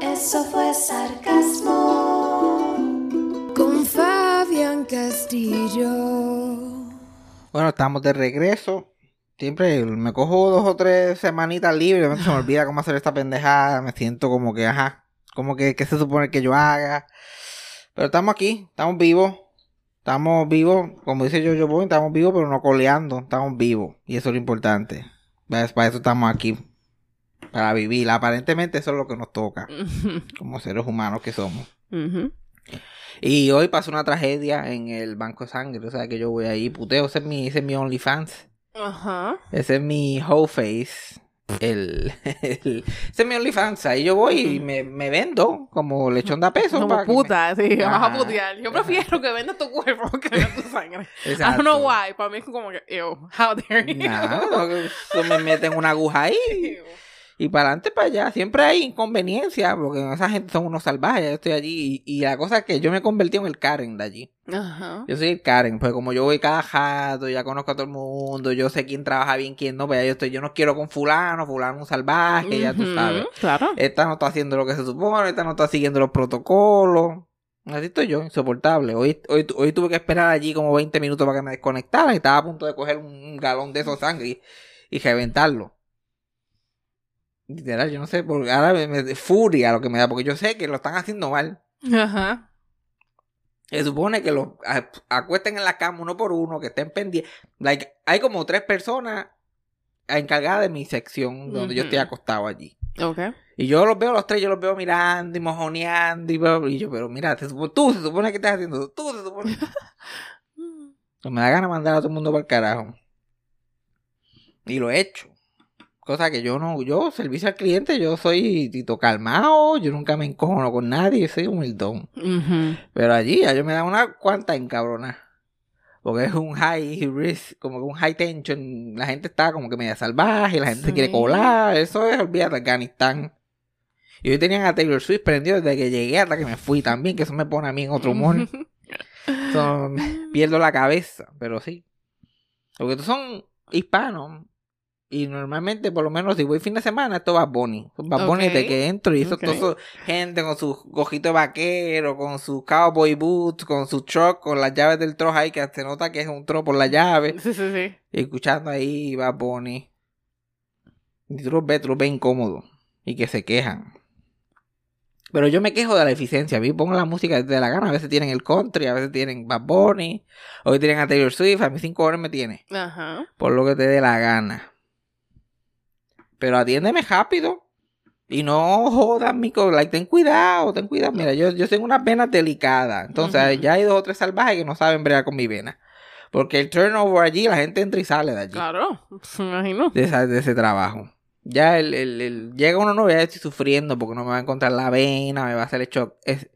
Eso fue sarcasmo con Fabián Castillo. Bueno, estamos de regreso. Siempre me cojo dos o tres semanitas libres, se me olvida cómo hacer esta pendejada, me siento como que, ajá, como que, ¿qué se supone que yo haga? Pero estamos aquí, estamos vivos, estamos vivos, como dice yo, yo voy, estamos vivos, pero no coleando, estamos vivos, y eso es lo importante. ¿Ves? Para eso estamos aquí, para vivir. Aparentemente eso es lo que nos toca, como seres humanos que somos. Y hoy pasó una tragedia en el banco de sangre, o sea que yo voy ahí, puteo, ese es mi, ese es mi OnlyFans. Ajá. Ese es mi whole face. El, el- ese es mi OnlyFans. Ahí yo voy y me, me vendo como lechón de peso. Como para que me- puta, sí, vas a putear. Yo prefiero que vendas tu cuerpo que vendas tu sangre. I Exacto. don't know why. Para mí es como que, ew, how dare you. Nah, no, me meten una aguja ahí Ew. Y para adelante para allá. Siempre hay inconveniencia porque esa gente son unos salvajes. Yo estoy allí y, y la cosa es que yo me convertí en el Karen de allí. Ajá. Yo soy el Karen, pues como yo voy cada jato, ya conozco a todo el mundo, yo sé quién trabaja bien, quién no, pues ya yo estoy, yo no quiero con fulano, fulano es un salvaje, ya tú sabes. Claro. Esta no está haciendo lo que se supone, esta no está siguiendo los protocolos. Así estoy yo, insoportable. Hoy, hoy, hoy tuve que esperar allí como 20 minutos para que me desconectaran y estaba a punto de coger un galón de esos sangre y, y reventarlo. Literal, yo no sé, porque ahora me, me- furia lo que me da, porque yo sé que lo están haciendo mal. Ajá. Se supone que los a- acuesten en la cama uno por uno, que estén pendientes. Like, hay como tres personas encargadas de mi sección donde yo estoy acostado allí. Ok. Y yo los veo los tres, yo los veo mirando y mojoneando y, bla, bla, y yo, pero mira, se tú se supone que estás haciendo, tú se supone. Me da ganas mandar a todo el mundo para el carajo. Y lo he hecho. Cosa que yo no, yo, servicio al cliente, yo soy tito calmado, yo nunca me encojono con nadie, yo soy humildón. Pero allí yo me da una cuanta encabrona. Porque es un high risk, como que un high tension. La gente está como que media salvaje, la gente se quiere colar. Eso es, olvídate, Afganistán. Y hoy tenían a Taylor Swift prendido desde que llegué hasta que me fui también, que eso me pone a mí en otro humor. So, pierdo la cabeza, pero sí. Porque estos son hispanos. Y normalmente, por lo menos, si voy fin de semana, esto va Bunny. Va Bunny Ok. desde que entro y eso, Ok. todo gente con sus gojitos de vaquero, con sus cowboy boots, con su truck, con las llaves del truck ahí, que se nota que es un truck por la llave. Sí, sí, sí. Y escuchando ahí va Bunny. Y tú los ves, tú los ves incómodos. Y que se quejan. Pero yo me quejo de la eficiencia. A mí pongo la música de la gana. A veces tienen el country, a veces tienen Bad Bunny. Hoy tienen a Taylor Swift. A mí cinco horas me tiene. Ajá. Por lo que te dé la gana. Pero atiéndeme rápido. Y no jodas mi co- like, ten cuidado, ten cuidado. Mira, yo, yo tengo unas venas delicadas. Entonces, ya hay dos o tres salvajes que no saben bregar con mi vena. Porque el turnover allí, la gente entra y sale de allí. Claro. Me imagino. De, esa- de ese trabajo. Ya el, el- el- llega uno nuevo, ya estoy sufriendo porque no me va a encontrar la vena, me va a hacer hecho. Es,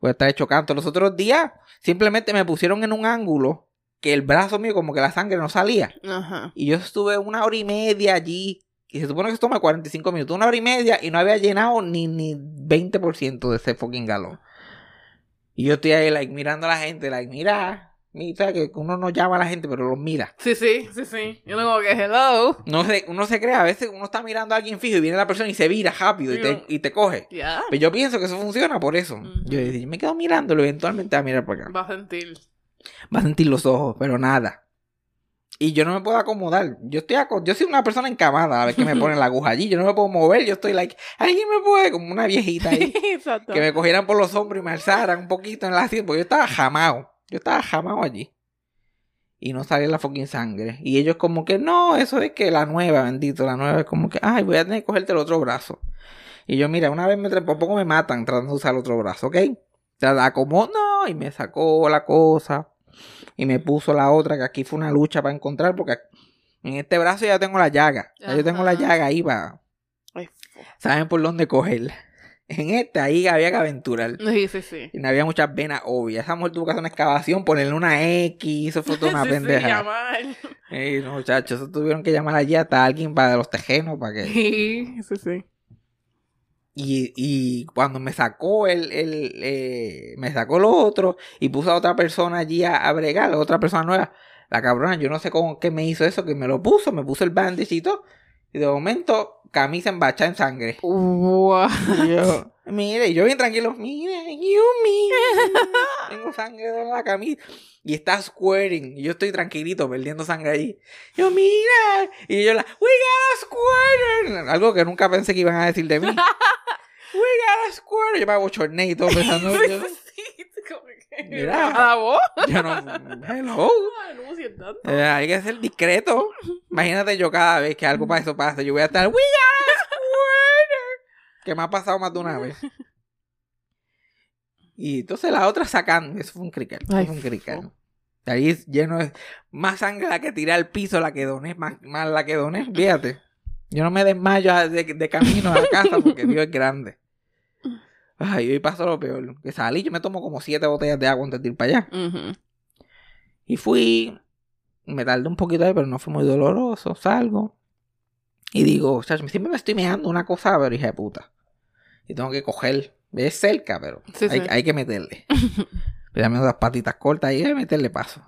voy a estar hecho canto. Los otros días simplemente me pusieron en un ángulo que el brazo mío, como que la sangre no salía. Ajá. Y yo estuve una hora y media allí. Y se supone que esto toma 45 minutos. Una hora y media y no había llenado ni, ni 20% de ese fucking galón. Y yo estoy ahí, like, mirando a la gente, like, mira, sabes que uno no llama a la gente, pero los mira. Sí, sí, sí, sí. Yo no como que hello. No se, uno se cree, a veces uno está mirando a alguien fijo y viene la persona y se vira rápido y te, y te coge. Ya. Pero yo pienso que eso funciona por eso. Yo, yo me quedo mirándolo eventualmente va a mirar para acá. Va a sentir. Va a sentir los ojos, pero nada. Y yo no me puedo acomodar. Yo estoy aco- yo soy una persona encamada a ver que me ponen la aguja allí. Yo no me puedo mover. Yo estoy like, alguien me puede, como una viejita ahí. Exacto. que me cogieran por los hombros y me alzaran un poquito en la asiento. Porque yo estaba jamado. Yo estaba jamado allí. Y no salía la fucking sangre. Y ellos como que, no, eso es que la nueva, bendito, la nueva es como que, ay, voy a tener que cogerte el otro brazo. Y yo, mira, una vez me por poco me matan tratando de usar el otro brazo, ¿ok? Trata como, no, y me sacó la cosa. Y me puso la otra, que aquí fue una lucha para encontrar, porque en este brazo ya tengo la llaga. Ya yo tengo la llaga ahí para... Saben por dónde cogerla. En este ahí había que aventurar. Sí, sí, sí. Y no había muchas venas obvias. Esa mujer tuvo que hacer una excavación, ponerle una X, eso fue toda una Sí, sí, pendeja. Ey, no, muchachos, eso tuvieron que llamar allí hasta alguien para los tejenos, para que... Sí, sí, sí. Y, y cuando me sacó el, el eh, me sacó lo otro y puso a otra persona allí a, a bregar, a otra persona nueva. La cabrona, yo no sé con qué me hizo eso, que me lo puso, me puso el bandage y todo. Y de momento, camisa embachada en sangre. Wow. Y yo, mire, y yo bien tranquilo, mire, Yumi, tengo sangre en la camisa. Y está squirting, y yo estoy tranquilito, perdiendo sangre allí. Yo, mira, y yo la, we got a. Algo que nunca pensé que iban a decir de mí. we got a squirt. Yo me abochorné y todo pensando, yo, Como que- Mira. ¿A voz? yo no, hello. No me tanto. Eh, hay que ser discreto. Imagínate yo cada vez que algo para eso pasa, yo voy a estar, we got a squirt. Que me ha pasado más de una vez. Y entonces la otra sacando, eso fue un crical, eso Ay, fue un crical. fu- Ahí es lleno de más sangre la que tiré al piso, la que doné, más, más la que doné, fíjate. Yo no me desmayo de, de camino a la casa porque Dios es grande. Ay, hoy pasó lo peor. Que salí, yo me tomo como siete botellas de agua antes de ir para allá. Y fui, me tardé un poquito ahí, pero no fue muy doloroso. Salgo. Y digo, chacho, siempre me estoy meando una cosa, pero hija de puta. Y tengo que coger. Es cerca, pero Sí, hay, sí. hay que meterle. Dame unas patitas cortas y hay que meterle paso.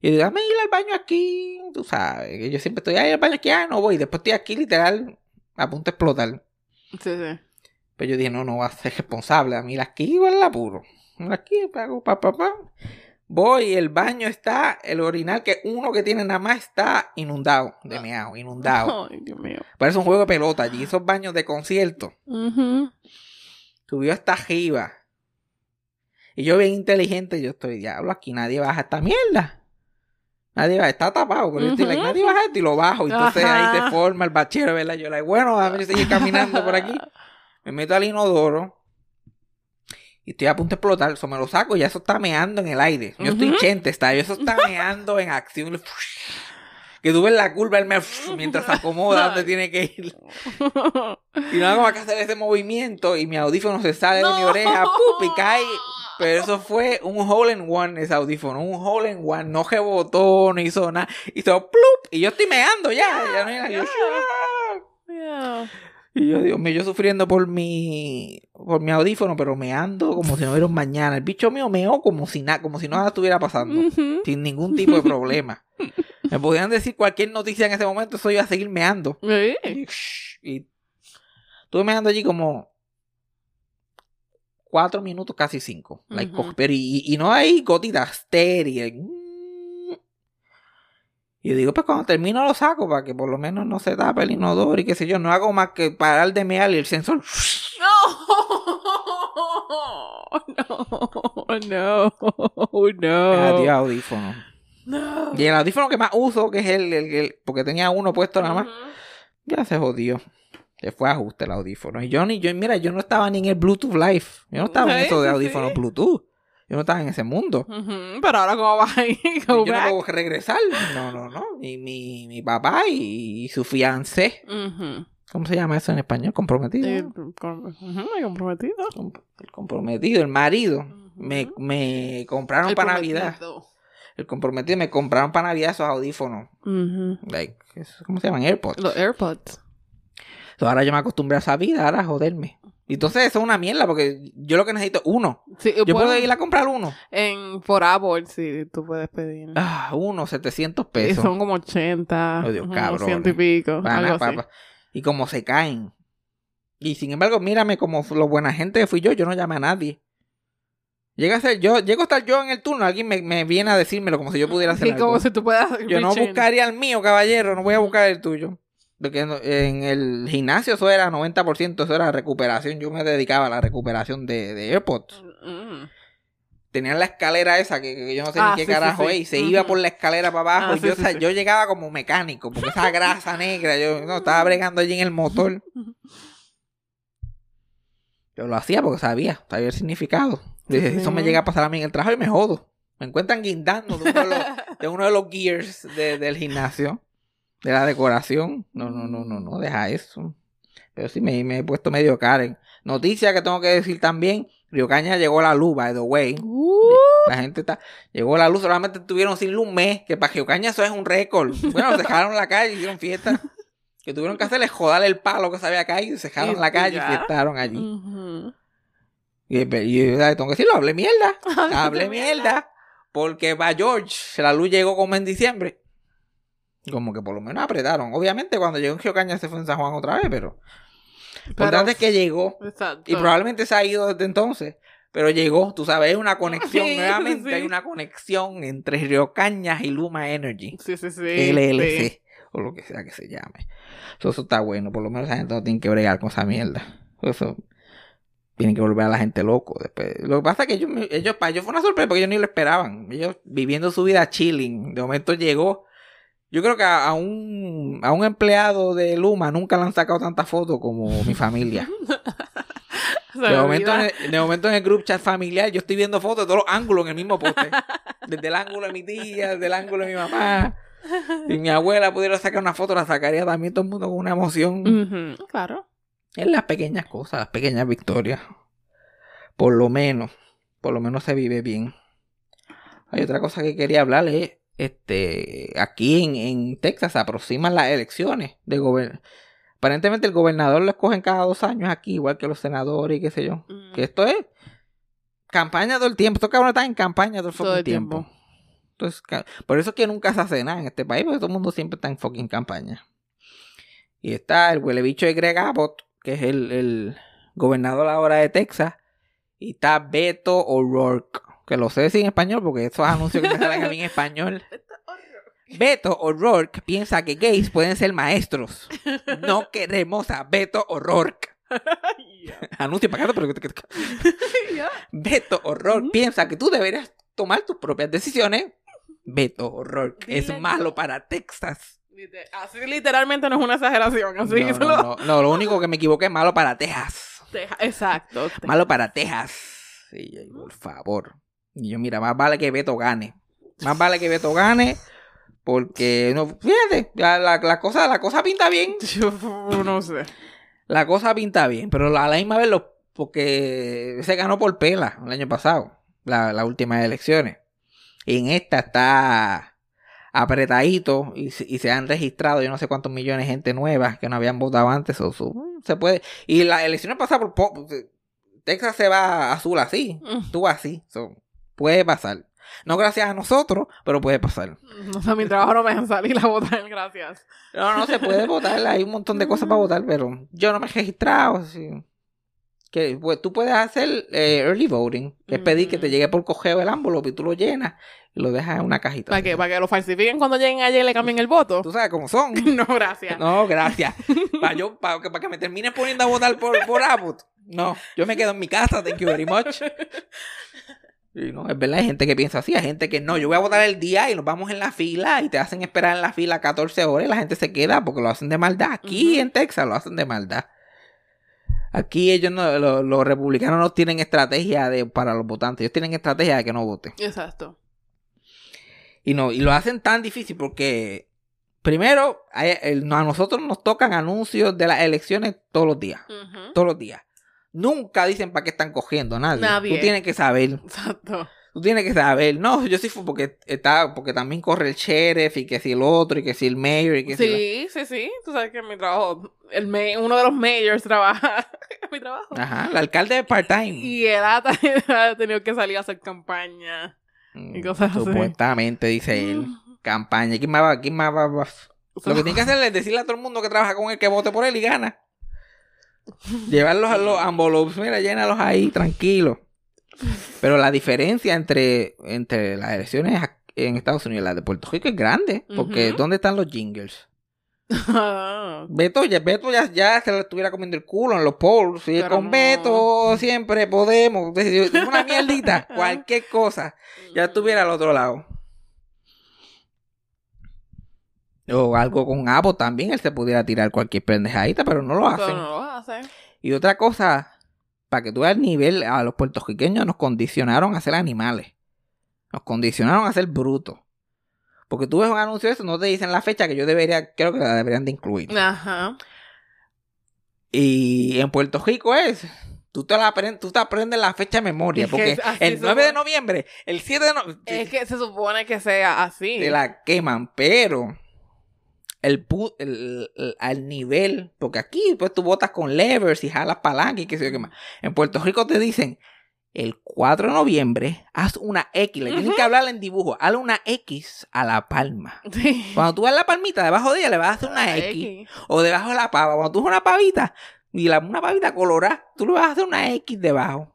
Y digo, dame ir al baño aquí. Tú sabes, que yo siempre estoy ahí al baño aquí, ah, no voy. Después estoy aquí literal a punto de explotar. Sí, sí. Pero yo dije, no, no va a ser responsable. A mí aquí igual la apuro. Aquí, pago, pa, pa, pa. Voy, el baño está, el orinal que uno que tiene nada más está inundado de meao, inundado. Ay, Dios mío. Parece un juego de pelota allí, esos baños de concierto. Ujú. Subió hasta arriba. Y yo bien inteligente, yo estoy, diablo, aquí nadie baja esta mierda. Nadie baja, está tapado, pero yo estoy like, nadie baja esto y lo bajo. Entonces ahí se forma el bachero, ¿verdad? Yo, like, bueno, a ver, seguir caminando por aquí. Me meto al inodoro. Y estoy a punto de explotar. Eso me lo saco y ya eso está meando en el aire. Yo estoy chente, está. Eso está meando en acción. Que tú ves la curva él me, mientras se acomoda donde tiene que ir. Y no hago más que hacer ese movimiento y mi audífono se sale de mi oreja ¡pup! y cae. Pero eso fue un hole in one, ese audífono. Un hole in one. No rebotó, no hizo nada. Hizo plup. Y yo estoy meando ya. Ya no hay nada. Yo, Yeah. Y yo, Dios mío, yo sufriendo por mi, por mi audífono, pero meando como si no hubiera un mañana. El bicho mío meó como si nada, como si nada estuviera pasando. Sin ningún tipo de problema. Me podían decir cualquier noticia en ese momento, eso iba a seguir meando. Sí. Y, shh, y estuve meando allí como cuatro minutos, casi cinco. Pero y, y no hay gotitas estériles. Y yo digo, pues cuando termino lo saco para que por lo menos no se tape el inodoro y qué sé yo. No hago más que parar de mear y el sensor. No. No. Adiós, No. audífono. No. Y el audífono que más uso, que es el, el- el- porque tenía uno puesto nada más, Ujú. ya se jodió. Se fue a ajuste el audífono. Y yo ni, yo, mira, yo no estaba ni en el Bluetooth Live. Yo no estaba en eso de audífonos sí. Bluetooth. Yo no estaba en ese mundo. Pero ahora, ¿cómo vas a ir? Go yo back. no puedo regresar. No, no, no. Mi, mi, mi papá y, y su fiancé. Ujú. ¿Cómo se llama eso en español? Comprometido. Eh, he comprometido. Com- El comprometido, el marido. Me, me compraron El para Navidad. El comprometido me compraron para Navidad esos audífonos. Like, ¿cómo se llaman? AirPods. Los AirPods. So, ahora yo me acostumbré a esa vida, ahora a joderme. Y entonces eso es una mierda porque yo lo que necesito es uno. Sí, Yo puedo ir a comprar uno. En, por Apple, sí, tú puedes pedir. Ah, uno, 700 y pesos. son como 80, Oh, Dios, cabrones. ciento y pico, Pana, algo así. papá. Y como se caen. Y sin embargo, mírame como lo buena gente que fui yo, yo no llamé a nadie. Llega a ser yo, llego a estar yo en el turno, alguien me, me viene a decírmelo como si yo pudiera hacer Sí, algo. como si tú puedas... Yo no buscaría el mío, caballero, no voy a buscar el tuyo. Porque en el gimnasio eso era 90%, eso era recuperación. Yo me dedicaba a la recuperación de, de AirPods. Mm. Tenían la escalera esa que, que yo no sé Ah, ni qué sí, sí, carajo sí. es. Y se iba por la escalera para abajo. Ah, y yo, sí, o sea, sí. yo llegaba como mecánico. Porque esa grasa negra, yo no estaba bregando allí en el motor. Yo lo hacía porque sabía, sabía el significado. Dije, Sí. Eso me llega a pasar a mí en el trabajo y me jodo. Me encuentran guindando de uno de los, de uno de los gears de- del gimnasio, de la decoración. No, no, no, no, no, deja eso. Pero sí me, me he puesto medio Karen. Noticia que tengo que decir también. Río Caña llegó la luz, by the way. Uh, La gente está. Llegó la luz, solamente estuvieron sin luz un mes. Que para Río Caña eso es un récord. Bueno, dejaron la calle, hicieron fiesta. Que tuvieron que hacerle joder el palo que se había caído. y Se dejaron la Y calle y fiestaron allí. ujú. Y, y yo tengo que decirlo, hablé mierda. hablé mierda. Porque para George, la luz llegó como en diciembre. Como que por lo menos apretaron. Obviamente cuando llegó en Río Caña se fue en San Juan otra vez, pero. Importante es que llegó. Exacto. Y probablemente se ha ido desde entonces. Pero llegó, tú sabes, hay una conexión. Sí, nuevamente sí. hay una conexión entre Río Cañas y Luma Energy. Sí, sí, sí. LLC. sí. O lo que sea que se llame. So, eso está bueno. Por lo menos la gente no tiene que bregar con esa mierda. Eso. Tienen que volver a la gente loco. Después. Lo que pasa es que ellos, ellos, para ellos fue una sorpresa porque ellos ni lo esperaban. Ellos viviendo su vida chilling. De momento llegó. Yo creo que a, a un, a un empleado de Luma nunca le han sacado tantas fotos como mi familia. De me momento, en el, de momento en el group chat familiar yo estoy viendo fotos de todos los ángulos en el mismo poste. Desde el ángulo de mi tía, desde el ángulo de mi mamá. Si mi abuela pudiera sacar una foto, la sacaría también todo el mundo con una emoción. Ujú, Claro. Es las pequeñas cosas, las pequeñas victorias. Por lo menos, por lo menos se vive bien. Hay otra cosa que quería hablarles. Este, aquí en, en Texas se aproximan las elecciones de gobierno. Aparentemente el gobernador lo escogen cada dos años aquí, igual que los senadores y qué sé yo. Mm. Que esto es campaña todo el tiempo. Estos cabrones están en campaña todo el, Todo el tiempo. tiempo. Entonces, por eso es que nunca se hace nada en este país, porque todo el mundo siempre está en fucking campaña. Y está el huele bicho de Greg Abbott, que es el, el gobernador ahora de Texas. Y está Beto O'Rourke, que lo sé decir en español porque esos anuncios que me salen a mí en español. Beto O'Rourke piensa que gays pueden ser maestros. No queremos a Beto O'Rourke. Anuncio pagado, pero... Beto O'Rourke piensa que tú deberías tomar tus propias decisiones. Beto O'Rourke es malo para Texas. Así literalmente no es una exageración. Así no, no, no, no, lo único que me equivoqué es malo para Texas. Deja- Exacto. Malo para Texas. Sí, por favor. Y yo, mira, más vale que Beto gane. Más vale que Beto gane. Porque, no, fíjate, la, la- la cosa, la cosa pinta bien. Yo no sé. La cosa pinta bien. Pero a la misma vez, porque se ganó por pela el año pasado. La, las últimas elecciones. Y en esta está apretadito y, se- y se han registrado yo no sé cuántos millones de gente nueva que no habían votado antes. o su- se puede. Y las elecciones pasadas por po- Texas se va azul así. Mm. Tú así. so, puede pasar. No gracias a nosotros, pero puede pasar. O sea, mi trabajo no me dejan salir a votar, gracias. No, no se puede votar. Hay un montón de cosas para votar, pero yo no me he registrado. así. Que, pues, tú puedes hacer eh, early voting, que es pedir que te Ujú. llegue por cogeo el envelope y tú lo llenas y lo dejas en una cajita. Para que, para que lo falsifiquen cuando lleguen allá y le cambien el voto. Tú sabes cómo son. No, gracias. No, gracias. Para yo, para que, para que me termines poniendo a votar por, por Abbott. No, yo me quedo en mi casa, thank you very much. Y no, es verdad, hay gente que piensa así, hay gente que no, yo voy a votar el día y nos vamos en la fila y te hacen esperar en la fila 14 horas y la gente se queda porque lo hacen de maldad. Aquí en Texas lo hacen de maldad. Aquí ellos no, lo- los, republicanos no tienen estrategia de, para los votantes, ellos tienen estrategia de que no voten. Exacto. Y no, y lo hacen tan difícil porque primero a nosotros nos tocan anuncios de las elecciones todos los días. Todos los días. Nunca dicen para qué están cogiendo, nadie. Nadie. Tú tienes que saber. Exacto. Tú tienes que saber. No, yo sí fui porque está, porque también corre el sheriff y que si el otro y que si el mayor y que si la- Sí, sí, sí. Tú sabes que en mi trabajo, el uno de los mayors trabaja mi trabajo. Ajá, el alcalde es part-time. Y él ha, ha tenido que salir a hacer campaña. Mm, y cosas así. Supuestamente, dice él. Campaña. ¿Quién más va? ¿Quién más va? va? Lo que tiene que hacer es decirle a todo el mundo que trabaja con él que vote por él y gana. Llevarlos a los envelopes, mira, llénalos ahí, tranquilo. Pero la diferencia entre, entre las elecciones en Estados Unidos y las de Puerto Rico es grande. Porque. ¿dónde están los jingles? Beto ya, Beto ya, ya se le estuviera comiendo el culo en los polls. Pero con no. Beto siempre podemos. Una mierdita, cualquier cosa. Ya estuviera al otro lado. O algo con Apple también, él se pudiera tirar cualquier pendejadita, pero no lo Pero hacen. no lo hace. Y otra cosa, para que tú veas el nivel, a los puertorriqueños nos condicionaron a ser animales. Nos condicionaron a ser brutos. Porque tú ves un anuncio de eso, no te dicen la fecha que yo debería, creo que la deberían de incluir. Ajá. Y en Puerto Rico es, tú te, la aprendes, tú te aprendes la fecha de memoria. Es Porque el 9 de noviembre, el 7 de noviembre, Es que se supone que sea así. te la queman, pero el, el, el- al nivel, porque aquí pues tú botas con levers y jalas palanca y qué sé yo qué más. En Puerto Rico te dicen, el 4 de noviembre, haz una X, le tienes que hablar en dibujo, hazle una X a la palma. Sí. Cuando tú ves la palmita, debajo de ella le vas a hacer una X. O debajo de la pava. Cuando tú ves una pavita y la, una pavita colorada, tú le vas a hacer una X debajo.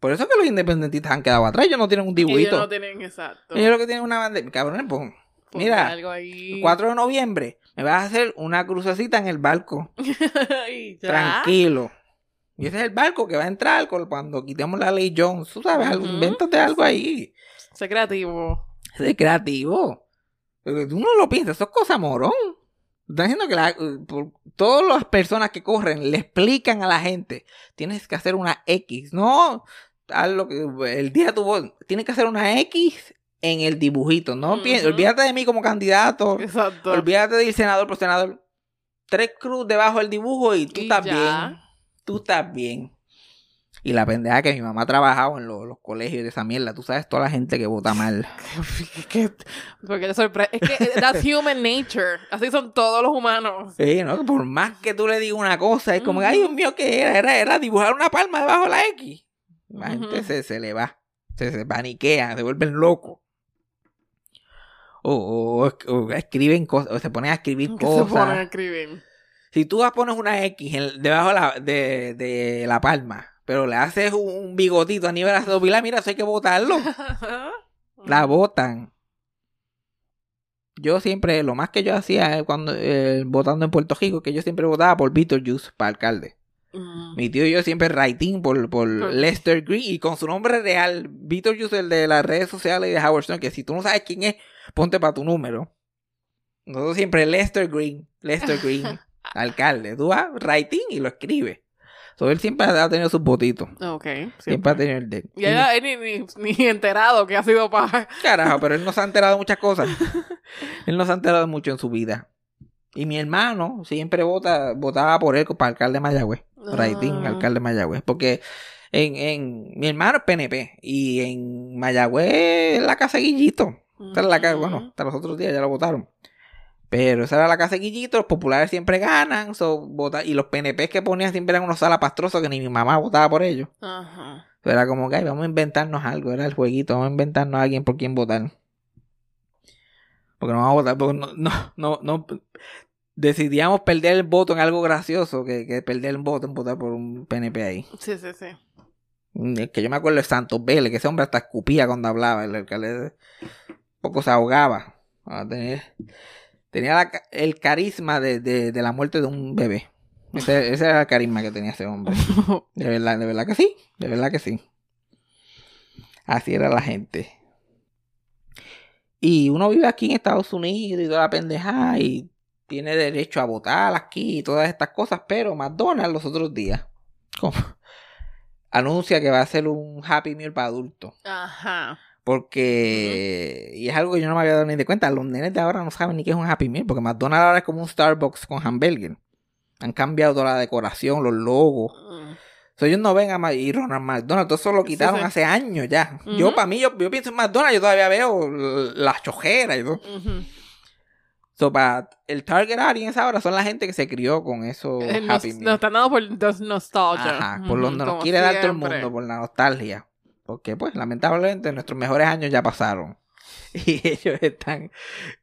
Por eso es que los independentistas han quedado atrás. Ellos no tienen un Ellos dibujito. no tienen exacto. Ellos lo que tienen es una bandera. Cabrón, pues, mira, algo ahí. el 4 de noviembre me vas a hacer una crucecita en el barco. Tranquilo. Y ese es el barco que va a entrar cuando quitemos la ley Jones. Tú sabes, algo, invéntate algo ahí. Sé creativo. Es creativo. Porque tú no lo piensas, eso es cosa morón. Están diciendo que la- por- todas las personas que corren le explican a la gente, tienes que hacer una X. No, haz lo que el día tuvo, tienes que hacer una X en el dibujito. No pi- Ujú. olvídate de mí como candidato. Exacto. Olvídate de ir senador por senador. Tres cruz debajo del dibujo y tú Y estás ya. bien. Tú estás bien. Y la pendeja que mi mamá ha trabajado en lo- los colegios de esa mierda. Tú sabes toda la gente que vota mal. ¿Qué? Porque te sorprende. Es que that's human nature. Así son todos los humanos. Sí, ¿no? Por más que tú le digas una cosa, es como, ay. Dios mío, ¿qué era? Era, era dibujar una palma debajo de la X. La gente se, se le va. Se, se paniquea, se vuelven locos. O, o- o escriben cosas, o se ponen a escribir Que se ponen a cosas. escribir. Si tú pones una X en- debajo de la, de, de la palma, pero le haces un, un bigotito a nivel abdominal, mira, eso hay que botarlo. La botan. Yo siempre, lo más que yo hacía eh, cuando eh, votando en Puerto Rico, que yo siempre votaba por Beetlejuice para alcalde. Mm. Mi tío y yo siempre writing por, por Por- Lester Green y con su nombre real, Beetlejuice, el de las redes sociales y de Howard Stern, que si tú no sabes quién es, ponte para tu número. Nosotros siempre Lester Green, Lester Green, alcalde. Tú vas writing y lo escribes. So, él siempre ha tenido sus votitos. Ok. Siempre ha tenido el de él. Y él ni, ni, ni enterado que ha sido para. Carajo, pero él no se ha enterado de muchas cosas. él no se ha enterado mucho en su vida. Y mi hermano siempre vota, votaba por él para alcalde de Mayagüez. Raitín, Ah. alcalde de Mayagüez. Porque en, en mi hermano es PNP. Y en Mayagüez es la casa Guillito. Esa era la casa, bueno, hasta los otros días ya lo votaron. Pero esa era la casa de Guillito, los populares siempre ganan. So, vota, y los PNP que ponían siempre eran unos salapastrosos que ni mi mamá votaba por ellos. Ajá. So, era como que "Ay, vamos a inventarnos algo, era el jueguito, vamos a inventarnos a alguien por quien votar. Porque no vamos a votar, porque no, no, no, no decidíamos perder el voto en algo gracioso que, que perder el voto en votar por un PNP ahí. Sí, sí, sí. Mm, Es que yo me acuerdo de Santos Vélez, que ese hombre hasta escupía cuando hablaba, el alcalde poco se ahogaba. Ah, Tenía, tenía la ca- el carisma de, de, de la muerte de un bebé. Ese, ese era el carisma que tenía ese hombre. De verdad, de verdad que sí. De verdad que sí. Así era la gente. Y uno vive aquí en Estados Unidos y toda la pendejada y tiene derecho a votar aquí y todas estas cosas, pero McDonald's los otros días anuncia que va a hacer un Happy Meal para adultos. Ajá. Porque, y es algo que yo no me había dado ni de cuenta, los nenes de ahora no saben ni qué es un Happy Meal, porque McDonald's ahora es como un Starbucks con hamburger. Han cambiado toda la decoración, los logos. Mm. So, ellos no ven a Ma- y Ronald McDonald, todo eso lo quitaron sí. hace años ya. Yo, para mí, yo, yo pienso en McDonald's, yo todavía veo las chojeras y todo. So, para el target audience ahora son la gente que se crió con esos Eh, Nos, Happy Meal. nos están dando por nos- nostalgia. Ajá, por lo Ujú, que nos quiere dar todo el mundo, por la nostalgia. Porque, pues, lamentablemente nuestros mejores años ya pasaron. Y ellos están.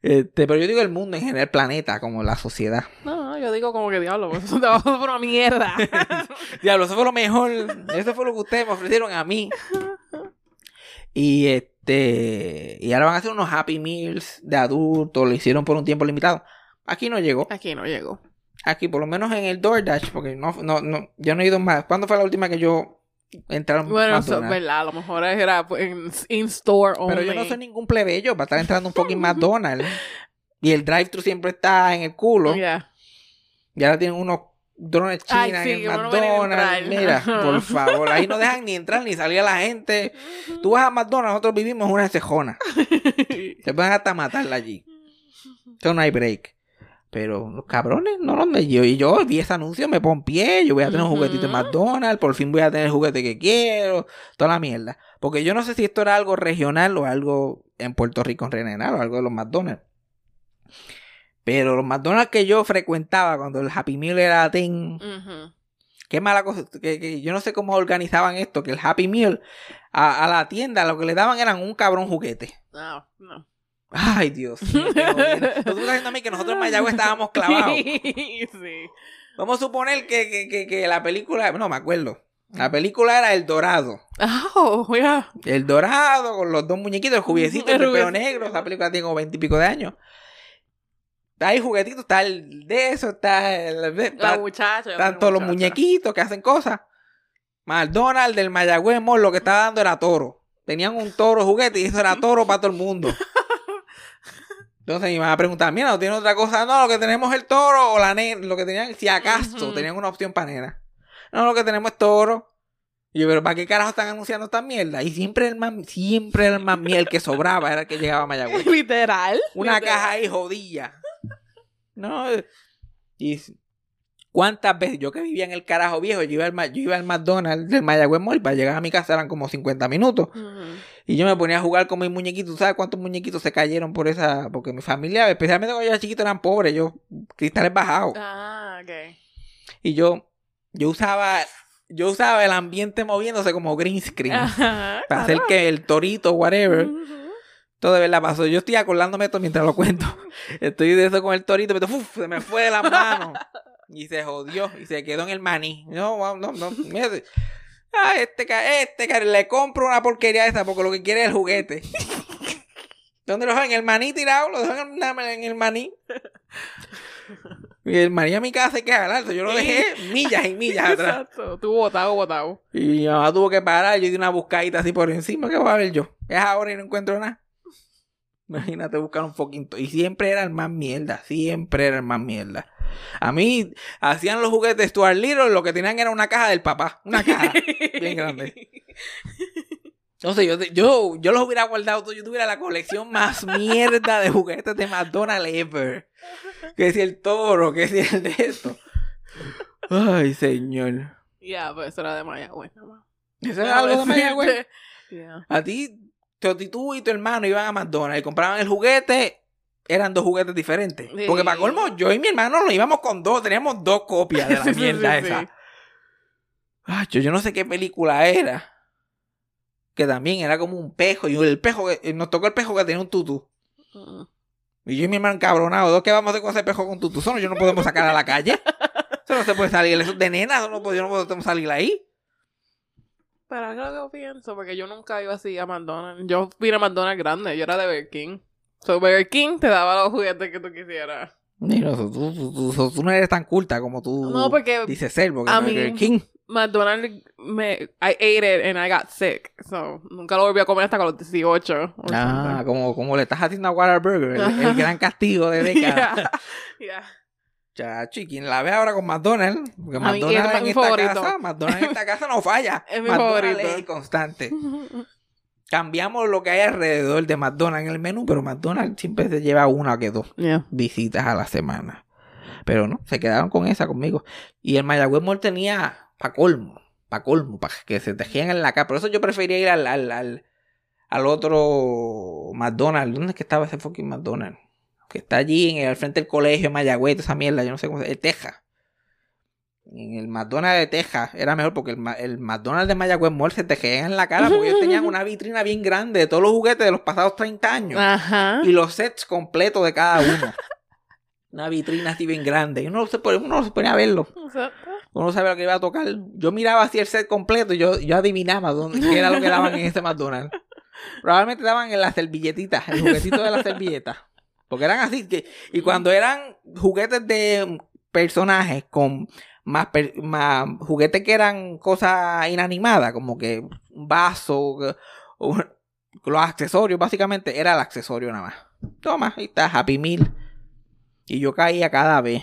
Este, pero yo digo el mundo en general, el planeta, como la sociedad. No, no, yo digo como que diablo, pues, eso por una mierda. Diablo, eso fue lo mejor. Eso fue lo que ustedes me ofrecieron a mí. Y este. Y ahora van a hacer unos Happy Meals de adultos. Lo hicieron por un tiempo limitado. Aquí no llegó. Aquí no llego. Aquí, por lo menos en el DoorDash. Porque no, no, no, yo no he ido más. ¿Cuándo fue la última que yo un Bueno, eso es verdad, a lo mejor era en in-store only. Pero yo no soy ningún plebeyo para estar entrando un fucking McDonald's. Y el drive-thru siempre está en el culo. Ya. Y ahora tienen unos drones chinas sí, en no puede McDonald's. Mira, por favor, ahí no dejan ni entrar ni salir a la gente. Tú vas a McDonald's, nosotros vivimos en una cejona. Te pueden hasta matarla allí. Eso no hay break. Pero los cabrones, no los yo. Y yo vi ese anuncio, me pompié. Yo voy a tener un juguetito de. McDonald's. Por fin voy a tener el juguete que quiero. Toda la mierda. Porque yo no sé si esto era algo regional o algo en Puerto Rico en general o algo de los McDonald's. Pero los McDonald's que yo frecuentaba cuando el Happy Meal era Ujú. qué mala cosa, que, que yo no sé cómo organizaban esto, que el Happy Meal a, a la tienda lo que le daban eran un cabrón juguete. No, no. Ay, Dios mío. Tú estás diciendo a mí que nosotros en Mayagüez estábamos clavados. sí. Vamos a suponer que, que, que, que la película, no me acuerdo. La película era El Dorado. Oh, yeah. El Dorado con los dos muñequitos, el jubiecito, el El pelo negro. Esa película tiene como veintipico de años. Está ahí juguetito, está el de eso, está el. La Está, muchacha. están todos los muñequitos muñequitos que hacen cosas. McDonald's del Mayagüez Mall lo que estaba dando era toro. Tenían un toro juguete y eso era toro para todo el mundo. Entonces mi mamá preguntaba, mira, ¿no tiene otra cosa? No, lo que tenemos es el toro o la nena. Lo que tenían, si acaso, Ujú. tenían una opción para nena. No, lo que tenemos es toro. Y yo, pero ¿para qué carajo están anunciando esta mierda? Y siempre el más, siempre el más miel que sobraba era el que llegaba a Mayagüez. Literal. Una Literal. caja ahí jodilla. No. Y cuántas veces yo que vivía en el carajo viejo, yo iba al, yo iba al McDonald's del Mayagüez Mall para llegar a mi casa eran como 50 minutos. Y yo me ponía a jugar con mis muñequitos. ¿Sabes cuántos muñequitos se cayeron por esa? Porque mi familia, especialmente cuando yo era chiquito, eran pobres. Yo, cristales bajados. Ah, ok. Y yo, yo usaba, yo usaba el ambiente moviéndose como green screen. Ajá. Para hacer que el torito, whatever, todo de verdad pasó. Yo estoy acordándome esto mientras lo cuento. Estoy de eso con el torito, pero uf, se me fue de las manos. Y se jodió. Y se quedó en el maní. No, no, no. mira, Ah, este, este, le compro una porquería esa porque lo que quiere es el juguete. ¿Dónde lo dejan? En el maní tirado, lo dejan en, el maní. Y el maní a mi casa se queda alto. Yo lo dejé millas y millas atrás. Exacto. Tú botado, botado. Y mi mamá tuvo que parar. Yo di una buscadita así por encima. ¿Qué voy a ver yo? Es ahora y no encuentro nada. Imagínate buscar un poquito. Y siempre era el más mierda. Siempre era el más mierda. A mí hacían los juguetes de Stuart Little. Lo que tenían era una caja del papá. Una caja bien grande. Entonces yo, yo, yo los hubiera guardado. Yo tuviera la colección más mierda de juguetes de McDonald's ever. Que si el toro, que si el de esto. Ay, señor. Ya, pues eso era de Mayagüez. Eso era algo de Mayagüez. Yeah. A ti, tú y tu hermano iban a McDonald's y compraban el juguete. Eran dos juguetes diferentes. Sí. Porque para colmo, yo y mi hermano lo íbamos con dos. Teníamos dos copias de la sí, mierda sí, esa. Ay, yo, yo no sé qué película era. Que también era como un pejo. Y el pejo, que- nos tocó el pejo que tenía un tutú. Mm. Y yo y mi hermano encabronados. ¿Dos qué vamos a hacer con ese pejo con tutú? Eso no, yo no podemos sacar a la calle. Eso no se puede salir. Eso es de nena. Eso no, yo no podemos salir ahí. Pero es lo que pienso, porque yo nunca iba así a McDonald's. Yo vine a McDonald's grande, yo era de Burger King. So, Burger King te daba los juguetes que tú quisieras. Mira, tú, tú, tú- no eres tan culta como tú No, porque dices ser. Porque a Burger mí- King. McDonald's, me, I ate it and I got sick. So, nunca lo volví a comer hasta con los 18. or Ah, como, como le estás haciendo a Whataburger, el, el gran castigo de décadas. Yeah. Yeah. Chacho, y quien la ve ahora con McDonald's, porque A mí, McDonald's es en esta favorito. casa, McDonald's en esta casa no falla. Es mi McDonald's favorito. es constante. Cambiamos lo que hay alrededor de McDonald's en el menú, pero McDonald's siempre se lleva una que dos Yeah. visitas a la semana. Pero no, se quedaron con esa conmigo. Y el Mayagüez Mall tenía pa' colmo, pa' colmo, para que se tejían en la cara. Por eso yo prefería ir al, al, al, al otro McDonald's. ¿Dónde es que estaba ese fucking McDonald's? que está allí en el, al frente del colegio, Mayagüez, esa mierda, yo no sé cómo se llama, Texas. En el McDonald's de Texas era mejor porque el, el McDonald's de Mayagüez Mall se te caían en la cara porque ellos tenían una vitrina bien grande de todos los juguetes de los pasados 30 años Ajá. y los sets completos de cada uno. Una vitrina así bien grande. Y uno se, pone- uno se ponía a verlo. Exacto. Uno sabía lo que iba a tocar. Yo miraba así el set completo y yo, yo adivinaba dónde, qué era lo que daban en ese McDonald's. Probablemente daban en las servilletitas, el juguetito de las servilletas. Porque eran así. Que, y cuando eran juguetes de personajes con más, más juguetes que eran cosas inanimadas, como que un vaso, los accesorios, básicamente era el accesorio nada más. Toma, ahí está, Happy Meal. Y yo caía cada vez.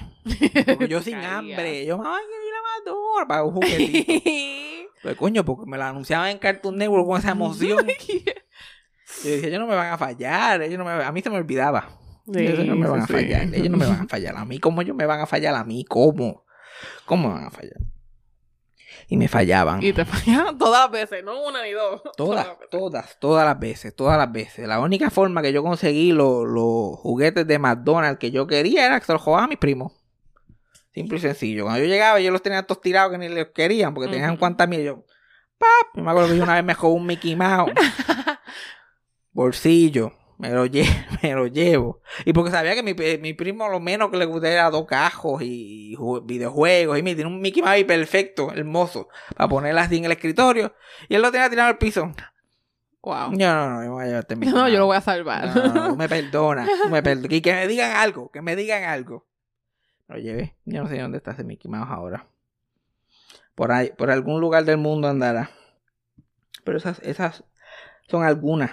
Porque yo sin Caía. hambre. Yo, ay, que ir a McDonald's para un juguetito. Pues coño, porque me lo anunciaban en Cartoon Network con esa emoción. Yo decía, ellos no me van a fallar. Ellos no me... A mí se me olvidaba. ellos no me van a fallar. Ellos no me van a fallar. A mí, ¿cómo ellos me van a fallar? A mí, ¿cómo? ¿Cómo me van a fallar? Y me fallaban. Y te fallaban todas las veces, no una ni dos. Todas, todas, todas las veces, todas las veces. La única forma que yo conseguí los, los juguetes de McDonald's que yo quería era que se los jugaba a mis primos. Simple y sencillo. Cuando yo llegaba, yo los tenía todos tirados que ni los querían, porque tenían Ujú. cuantas mil. Yo, ¡pap! Yo me acuerdo que yo una vez me jugó un Mickey Mouse. Bolsillo. Me lo, lle- me lo llevo. Y porque sabía que mi, mi primo lo menos que le gustaba era dos cajos y ju- videojuegos. Y me tiene un Mickey Mouse perfecto, hermoso, para ponerla así en el escritorio. Y él lo tenía tirado al piso. Wow. Yo no, no, yo voy a llevarte Mickey No, yo lo voy a salvar. No, no, no, me perdonas, tú me perdonas. Y que me digan algo, que me digan algo. Lo llevé. Yo no sé dónde está ese Mickey Mouse ahora. Por ahí, por algún lugar del mundo andará. Pero esas, esas son algunas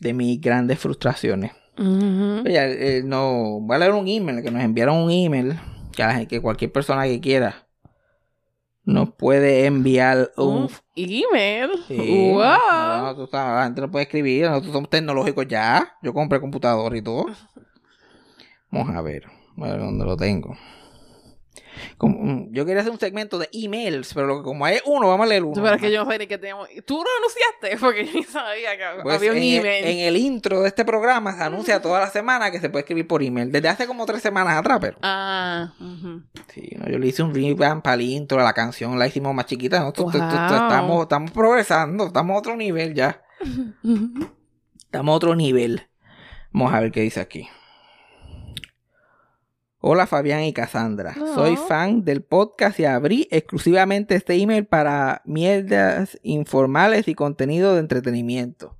de mis grandes frustraciones. Ujú. Oye, eh, no, voy a leer un email, que nos enviaron un email, que, la gente- que cualquier persona que quiera nos puede enviar un... Un email. Sí, wow. no, no, tú sabes, la gente lo puede escribir, nosotros somos tecnológicos ya, yo compré computador y todo. Vamos a ver, a ver dónde lo tengo. Como- mm, yo quería hacer un segmento de emails, pero que- como hay uno, vamos a leer uno. Pero es que yo no sé ni qué teníamos. ¿Tú lo anunciaste? Porque yo ni sabía que Pues había un en, el- email. en el intro de este programa se anuncia toda la semana que se puede escribir por email. Desde hace como tres semanas atrás, pero. Ah. Sí, no, yo le hice un revamp al intro, a la canción la hicimos más chiquita. Nosotros Wow. estamos, estamos progresando, estamos a otro nivel ya. Estamos a otro nivel. Vamos a ver qué dice aquí. Hola Fabián y Cassandra. Soy fan del podcast y abrí exclusivamente este email para mierdas informales y contenido de entretenimiento.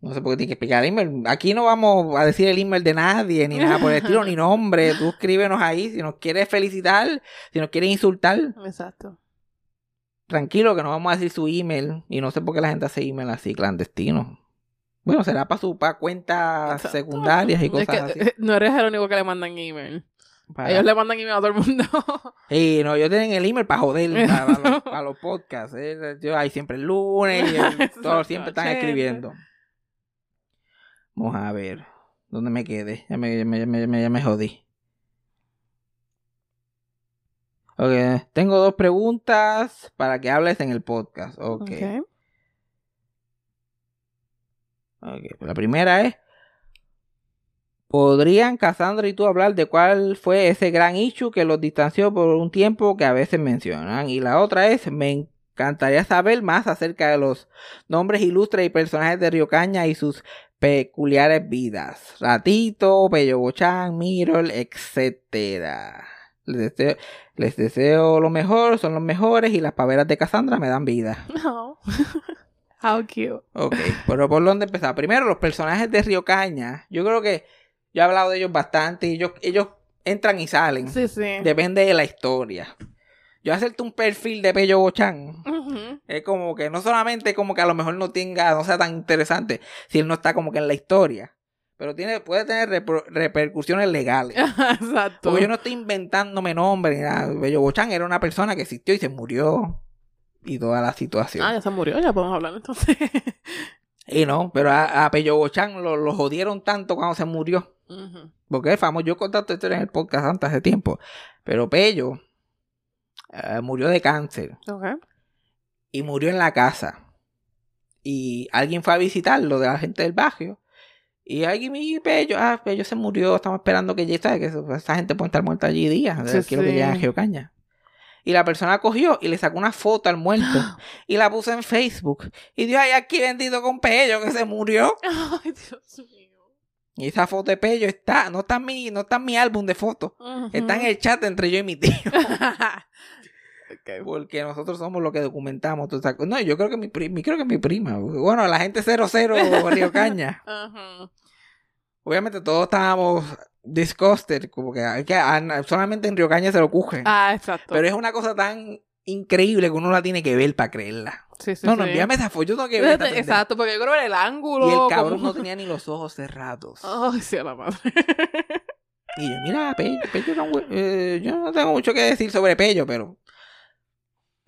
No sé por qué tiene que explicar el email. Aquí no vamos a decir el email de nadie, ni nada por el estilo, ni nombre. Tú escríbenos ahí si nos quieres felicitar, si nos quieres insultar. Exacto. Tranquilo que no vamos a decir su email. Y no sé por qué la gente hace email así clandestino. Bueno, será para sus pa cuentas Exacto. secundarias y Es cosas que, así. eh, no eres el único que le mandan email. Para- Ellos le mandan email a todo el mundo. Sí, no, ellos tienen el email para joder, para, para los, para los podcasts. eh. Yo ahí siempre el lunes y el- todos siempre están escribiendo. Vamos a ver. ¿Dónde me quedé? Ya me, ya me, ya me- ya me- ya me jodí. Ok, tengo dos preguntas para que hables en el podcast. Ok. Ok. La primera es. ¿Podrían Cassandra y tú hablar de cuál fue ese gran issue que los distanció por un tiempo que a veces mencionan? Y la otra es, me encantaría saber más acerca de los nombres ilustres y personajes de Río Caña y sus peculiares vidas. Ratito, Pello Bochán, Mirol, etcétera. Les deseo, les lo mejor, son los mejores y las paveras de Cassandra me dan vida. No. How cute. Ok, pero ¿por dónde empezar? Primero, los personajes de Río Caña. Yo creo que yo he hablado de ellos bastante y ellos, ellos entran y salen. Sí, sí. Depende de la historia. Yo hacerte un perfil de Pello Bochán Ujú. es como que no solamente como que a lo mejor no tenga, no sea tan interesante si él no está como que en la historia, pero tiene, puede tener repercusiones legales. Exacto. Porque yo no estoy inventándome nombre ni nada. Bello Bochán era una persona que existió y se murió. Y toda la situación. Ah, ya se murió, ya podemos hablar entonces. Y no, pero a, a Pello lo, lo jodieron tanto cuando se murió. Porque es famoso. Yo he contado historia en el podcast antes hace tiempo. Pero Pello eh, murió de cáncer. Ok. Y murió en la casa. Y alguien fue a visitarlo de la gente del barrio. Y aquí mi Pello, ah, Pello se murió, estamos esperando que llegue, ¿sabes? Que esa gente puede estar muerta allí días, Sí, quiero que llegue a Geocaña. Y la persona cogió y le sacó una foto al muerto y la puso en Facebook. Y dio ay, aquí bendito con Pello que se murió. Ay, Dios mío. Y esa foto de Pello está, no está en mi, no está en mi álbum de fotos. Está en el chat entre yo y mi tío. Porque nosotros somos los que documentamos. No, yo creo que mi prima, creo que mi prima. Bueno, la gente 00 Río Caña. Ajá. Obviamente todos estábamos disgusted, como que, hay que a- solamente en Río Caña se lo cogen. Ah, exacto. Pero es una cosa tan increíble que uno la tiene que ver para creerla. Sí, sí, no, no, sí. envíame esa foto, yo tengo que ver. Exacto, porque yo quiero ver el ángulo. Y el cabrón como- no tenía ni los ojos cerrados. Ay, sí, a la madre. Y yo, mira, Pello, Pello güey- eh, yo no tengo mucho que decir sobre Pello, pero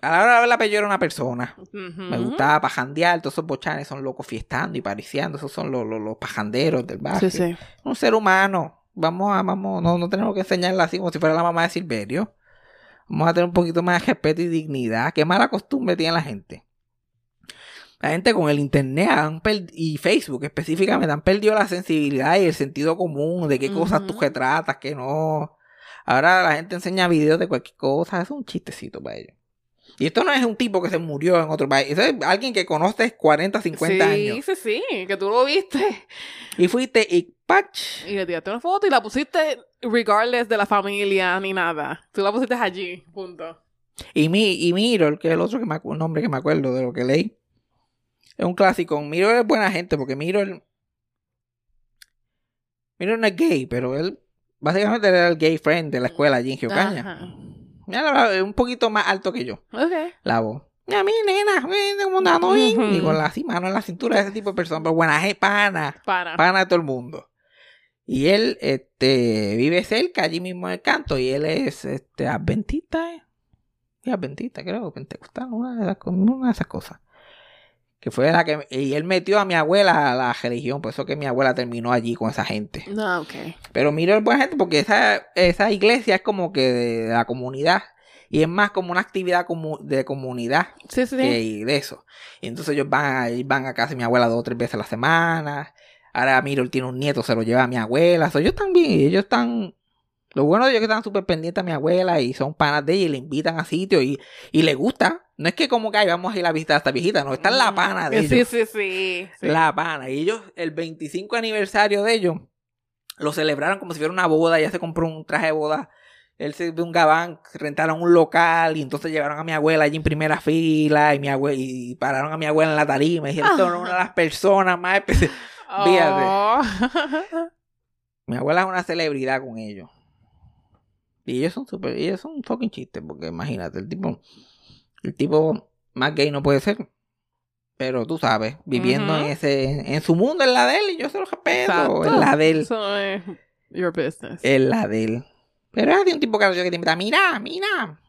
a la hora de la Pello era una persona. Me gustaba pajandear, todos esos bochanes son locos fiestando y pariciando, esos son los, los, los pajanderos del barrio. Sí, sí. Un ser humano. Vamos a, vamos, no, no tenemos que enseñarla así como si fuera la mamá de Silverio. Vamos a tener un poquito más de respeto y dignidad. Qué mala costumbre tiene la gente. La gente con el internet han y Facebook específicamente han perdido la sensibilidad y el sentido común de qué cosas tú retratas, qué no. Ahora la gente enseña videos de cualquier cosa. Es un chistecito para ellos. Y esto no es un tipo que se murió en otro país. Eso es alguien que conoces 40, 50 sí, años. sí, sí, que tú lo viste. Y fuiste y ¡pach! Y le tiraste una foto y la pusiste regardless de la familia ni nada. Tú la pusiste allí, punto. Y, mi, y Mirror, que es el otro que me nombre que me acuerdo de lo que leí. Es un clásico. Mirror es buena gente porque Mirror. Mirror no es gay, pero él. Básicamente era el gay friend de la escuela allí en Geocaña. Mira, es un poquito más alto que yo. La voz. Mira, mi nena, ven, ¿cómo andando bien? Y con la mano en la cintura, ese tipo de persona. Pero buena gente, pana. Para. Pana de todo el mundo. Y él este, vive cerca, allí mismo en el canto. Y él es este, adventista, ¿eh? Adventista, creo, pentecostal, una de, esas, una de esas cosas. Que fue la que. Y él metió a mi abuela a la religión, por eso que mi abuela terminó allí con esa gente. No, ok. Pero miro es buena gente porque esa, esa iglesia es como que de, la comunidad. Y es más como una actividad comu- de comunidad Sí, sí, sí. que de eso. Y entonces ellos van a, van a casa de mi abuela dos o tres veces a la semana. Ahora Miro tiene un nieto, se lo lleva a mi abuela. So, ellos están bien, ellos están... Lo bueno de ellos es que están súper pendientes a mi abuela y son panas de ella y le invitan a sitios y, y le gusta. No es que como que "Ay, vamos a ir a visitar a esta viejita, no, está en la pana de Sí, ellos. sí, sí. sí. La pana. Y ellos, el 25 aniversario de ellos, lo celebraron como si fuera una boda. Ella se compró un traje de boda. Él se de un gabán, rentaron un local y entonces llevaron a mi abuela allí en primera fila y mi abuela y pararon a mi abuela en la tarima y dijeron, "Esta es una de las personas más especiales. Fíjate. Oh. Mi abuela es una celebridad con ellos. Y ellos son súper, ellos son un fucking chiste, porque imagínate, el tipo, el tipo más gay no puede ser. Pero tú sabes, viviendo en ese, en su mundo, en la de él, y yo se lo respeto, en la de él, your business. en la de él. Pero es de un tipo gracioso que te invita, mira, mira,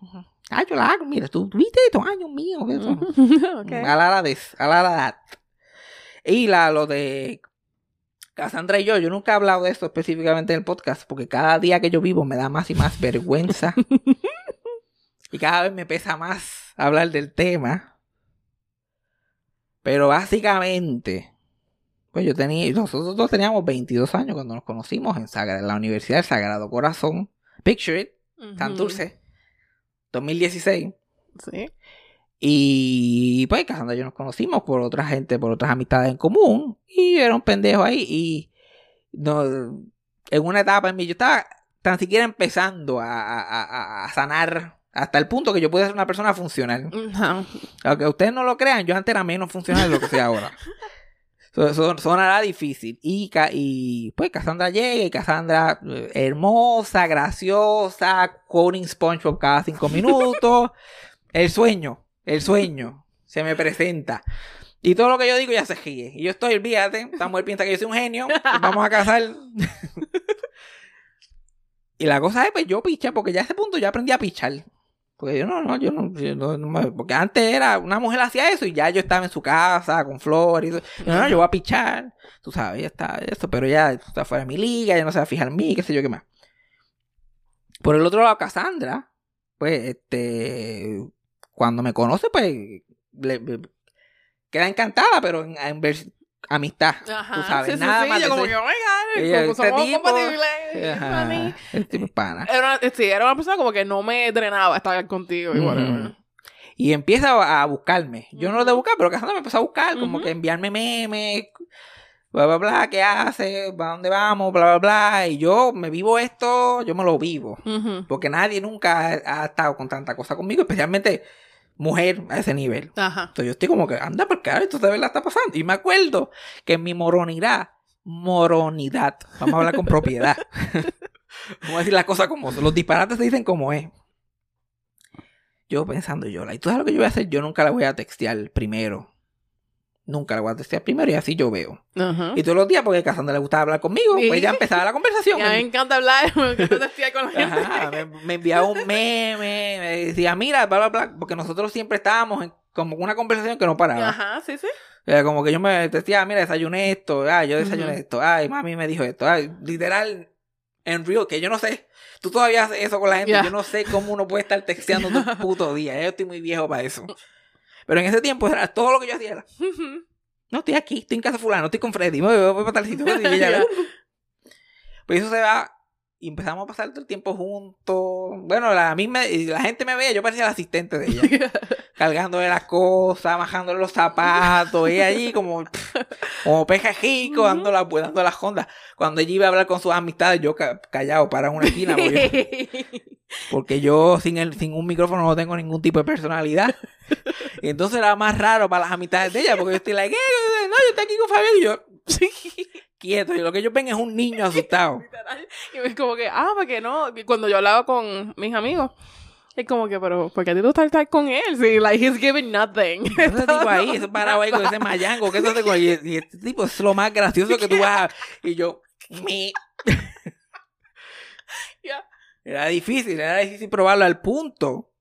ay, yo la hago, mira, tú viste estos años míos, eso. Ok. A la de, a la Y la, lo de Cassandra y yo, yo nunca he hablado de esto específicamente en el podcast, porque cada día que yo vivo me da más y más vergüenza. y cada vez me pesa más hablar del tema. Pero básicamente, pues yo tenía, nosotros dos teníamos 22 años cuando nos conocimos en, Sagra- en la Universidad del Sagrado Corazón. Picture it. Santurce, 2016. Sí. Y pues Cassandra y yo nos conocimos por otra gente, por otras amistades en común. Y yo era un pendejo ahí. Y no, en una etapa en mi yo estaba tan siquiera empezando a, a- a- a sanar hasta el punto que yo pude ser una persona funcional. Aunque ustedes no lo crean, yo antes era menos funcional de lo que soy ahora. So- so- sonará difícil. Y, y pues Cassandra llega y Cassandra eh, hermosa, graciosa, quoting SpongeBob cada cinco minutos. el sueño, el sueño se me presenta. Y todo lo que yo digo ya se ríe. Y yo estoy, olvídate, esta mujer piensa que yo soy un genio, nos vamos a casar. y la cosa es, pues yo picha, porque ya a ese punto ya aprendí a pichar. Porque yo no, no, yo no, yo porque antes era, una mujer hacía eso y ya yo estaba en su casa con flores no, no, yo voy a pichar, tú sabes, ya está, eso, pero ya está fuera de mi liga, ya no se va a fijar en mí, qué sé yo qué más. Por el otro lado, Cassandra, pues, este, cuando me conoce, pues, le- le- queda encantada, pero en, en vers- amistad. Ajá, tú sabes, sí, sí, nada sí, más yo como que, Ella, como este somos tipo- compatibles. Ajá, el tipo es pana. Era una, sí, era una persona como que no me drenaba estar contigo y. Y empieza a, buscarme. Yo no lo de buscar, pero Cassandra me empezó a buscar, como que enviarme memes, bla, bla, bla, qué hace, para dónde vamos, bla, bla, bla. Y yo me vivo esto, yo me lo vivo. Porque nadie nunca ha, ha estado con tanta cosa conmigo, especialmente mujer a ese nivel. Ajá. Entonces yo estoy como que, anda, por qué esto de verdad está pasando. Y me acuerdo que en mi moronidad, moronidad, vamos a hablar con propiedad. vamos a decir las cosas como son. Los disparates se dicen como es. Yo pensando yo, ¿y tú sabes lo que yo voy a hacer? Yo nunca la voy a textear primero. Nunca la voy a textear primero y así yo veo. Y todos los días, porque a Cassandra le gustaba hablar conmigo, Sí. pues ya empezaba la conversación. Y a mí me encanta hablar, me encanta testear con la gente. Ajá, me, me enviaba un meme, me decía, mira, bla, bla, bla, porque nosotros siempre estábamos en como una conversación que no paraba. Ajá, sí, sí. Era como que yo me decía, mira, desayuné esto, ah, yo desayuné esto, ay, mami me dijo esto, ay, literal, en real, que yo no sé, tú todavía haces eso con la gente, Ya. yo no sé cómo uno puede estar texteando todo el puto día, ya yo estoy muy viejo para eso. Pero en ese tiempo era todo lo que yo hacía era, no, estoy aquí, estoy en casa fulano, estoy con Freddy, voy, voy, voy para tal sitio, y Ya. pues eso se va y empezamos a pasar todo el tiempo juntos. Bueno, la, a mí me- y la gente me veía, yo parecía el asistente de ella. cargándole las cosas, bajándole los zapatos, ella allí como, como pejajico, dando, la, dando las ondas. Cuando ella iba a hablar con sus amistades, yo ca- callado para una esquina, porque yo, porque yo sin, el, sin un micrófono no tengo ningún tipo de personalidad. Y entonces era más raro para las amistades de ella, porque yo estoy like, "Eh, no, yo estoy aquí con Fabián y yo, quieto, y lo que ellos ven es un niño asustado. Literal. Y es como que, ah, porque no. Y cuando yo hablaba con mis amigos, es como que, pero, ¿por qué a ti tú estás estar con él? Sí, like, he's giving nothing. Ese tipo ahí, ese parado ahí con ese mayango, que eso te y, y este tipo es lo más gracioso que tú vas a... Y yo, me... Era difícil, era difícil probarlo al punto.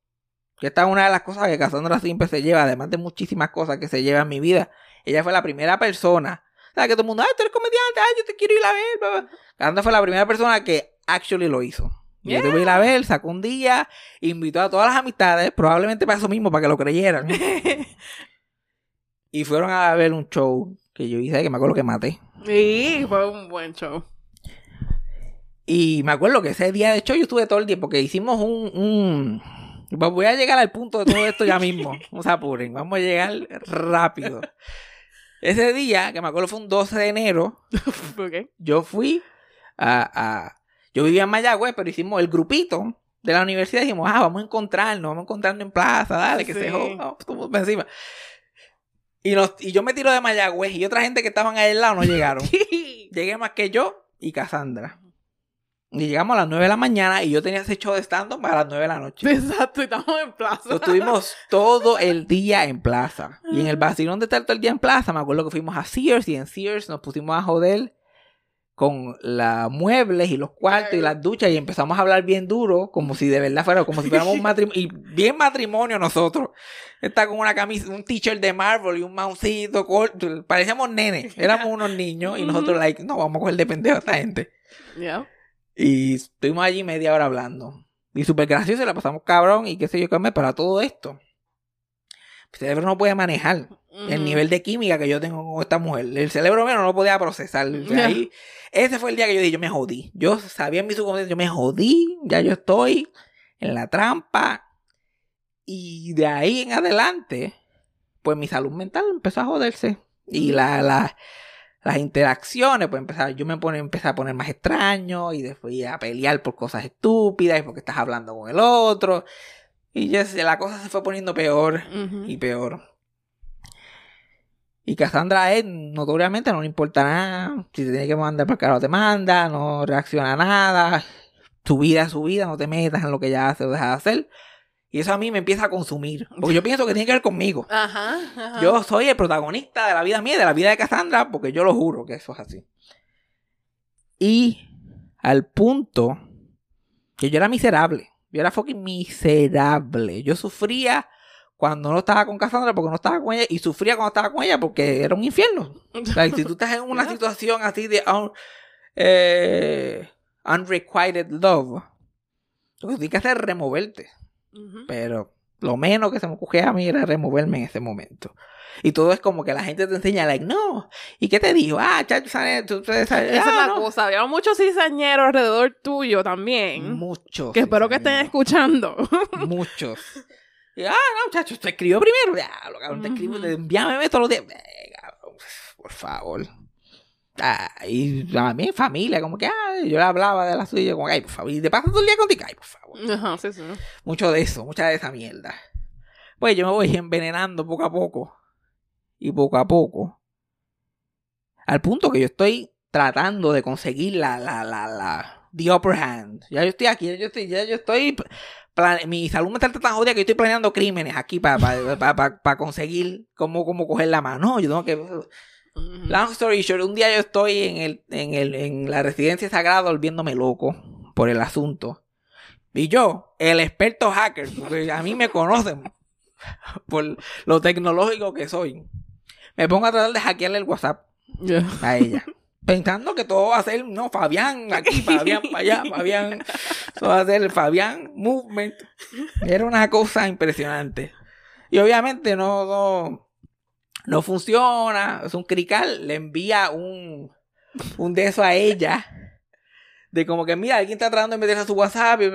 Que esta es una de las cosas que Cassandra siempre se lleva, además de muchísimas cosas que se lleva en mi vida. Ella fue la primera persona. O sea, que todo el mundo, ay, tú eres comediante, ay, yo te quiero ir a ver. bla, bla". Cassandra fue la primera persona que actually lo hizo. Y Yo te voy a ir a ver, sacó un día, invitó a todas las amistades, probablemente para eso mismo, para que lo creyeran. y fueron a ver un show que yo hice, que me acuerdo que maté. Sí, fue un buen show. Y me acuerdo que ese día de show yo estuve todo el día porque hicimos un... un... Voy a llegar al punto de todo esto ya mismo. No se apuren, vamos a llegar rápido. Ese día, que me acuerdo fue un 12 de enero, Ok. yo fui a... yo vivía en Mayagüez, pero hicimos el grupito de la universidad. Dijimos, ah, vamos a encontrarnos, vamos a encontrarnos en plaza, dale, que Sí. se joda, vamos encima. Y, nos, y yo me tiro de Mayagüez y otra gente que estaban ahí al lado no llegaron. Llegué más que yo y Cassandra. Y llegamos a las 9 de la mañana y yo tenía ese show de stand-up para las 9 de la noche. Exacto, y estamos en plaza. Entonces, estuvimos todo el día en plaza. Y en el vacilón de estar todo el día en plaza, me acuerdo que fuimos a Sears y en Sears nos pusimos a joder con los muebles y los cuartos y las duchas y empezamos a hablar bien duro, como si de verdad fuera, como si fuéramos un matrimonio, y bien matrimonio nosotros. Está con una camisa, un t-shirt de Marvel y un maucito corto, parecíamos nenes, éramos unos niños y nosotros like, no, vamos a coger de pendejo a esta gente. Y estuvimos allí media hora hablando. Y súper gracioso, la pasamos cabrón y qué sé yo qué me, para todo esto. El cerebro no puede manejar el nivel de química que yo tengo con esta mujer. El cerebro mío no lo podía procesar. O sea, Ya. ahí- ese fue el día que yo dije, yo me jodí. Yo sabía en mi subconsciente, yo me jodí, ya yo estoy en la trampa. Y de ahí en adelante, pues mi salud mental empezó a joderse. Y la, la- las interacciones, pues empezar, yo me pone, empecé a poner más extraño y después a pelear por cosas estúpidas y porque estás hablando con el otro. Y ya la cosa se fue poniendo peor y peor. Y Cassandra a él, notoriamente, no le importa nada. Si te tiene que mandar para el carajo, te manda, no reacciona a nada. Tu vida es su vida, no te metas en lo que ella hace o deja de hacer. Y eso a mí me empieza a consumir. Porque yo pienso que tiene que ver conmigo. Ajá, ajá. Yo soy el protagonista de la vida mía de la vida de Cassandra, porque yo lo juro que eso es así. Y al punto que yo era miserable. Yo era fucking miserable. Yo sufría cuando no estaba con Cassandra porque no estaba con ella y sufría cuando estaba con ella porque era un infierno. O sea, si tú estás en una situación así de un, eh, unrequited love, lo que tienes que hacer es removerte. Pero Lo menos que se me ocurría a mí era removerme en ese momento. Y todo es como que la gente te enseña, like, no. ¿Y qué te dijo? Ah, chacho. Tú, Esa es ah, la no. cosa. Había muchos cizañeros alrededor tuyo también. Muchos. que espero que estén escuchando. Muchos. Y, ah, no, chacho, te escribió primero. Ya, lo cabrón, te escribo, envíame todos los días. Eh, cabrón, por favor. Ah, y a mí, familia, como que, ah, yo le hablaba de la suya, como, ay, por favor, y te pasas todo el día contigo, ay, por favor. Ajá, sí, sí. Mucho de eso, mucha de esa mierda. Pues yo me voy envenenando poco a poco. Y poco a poco. Al punto que yo estoy tratando de conseguir la, la, la, la, the upper hand. Ya yo estoy aquí, ya yo estoy, ya yo estoy, plan- mi salud mental está tan jodida que yo estoy planeando crímenes aquí para conseguir cómo, cómo coger la mano. No, yo tengo que... Long story short, un día yo estoy en, el, en, el, en la residencia sagrada volviéndome loco por el asunto. Y yo, el experto hacker, porque a mí me conocen por lo tecnológico que soy, me pongo a tratar de hackearle el WhatsApp a ella. Pensando que todo va a ser, no, Fabián aquí, Fabián para allá, Fabián, todo va a ser el Fabián Movement. Era una cosa impresionante. Y obviamente no, no, no funciona, es un crical, le envía un, un de eso a ella. De como que, mira, alguien está tratando de meterse a su WhatsApp. Y,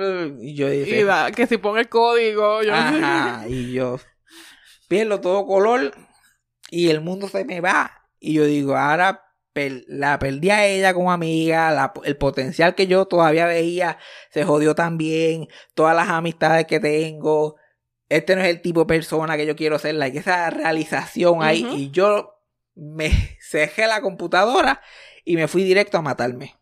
y yo Y dije, da- que si pone el código, yo Ajá, y yo pierdo todo color y el mundo se me va. Y yo digo, ahora la perdí a ella como amiga, la- el potencial que yo todavía veía se jodió también, todas las amistades que tengo. Este no es el tipo de persona que yo quiero ser, like, esa realización ahí. Y yo me cejé la computadora y me fui directo a matarme.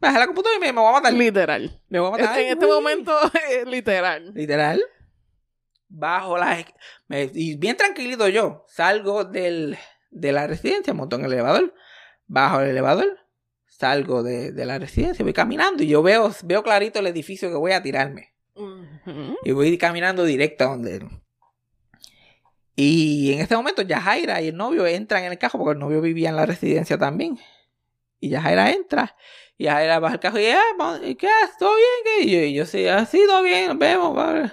Bajé la computadora y me, me voy a matar. Literal. Me voy a matar. En este Uy. momento, eh, literal. Literal. Bajo la... esc- me- y bien tranquilito yo. Salgo del, de la residencia, monto en el elevador. Bajo el elevador. Salgo de, de la residencia. Voy caminando y yo veo, veo clarito el edificio que voy a tirarme. Y voy caminando directo a donde él. Y en este momento Yajaira y el novio entran en el carro porque el novio vivía en la residencia también. Y Yajaira entra. Y Yajaira baja el carro y, "Ah, vamos, ¿y ¿qué haces? ¿Todo bien? ¿Qué?" Y yo, y yo sí, ah, sí, todo bien, nos vemos. vale".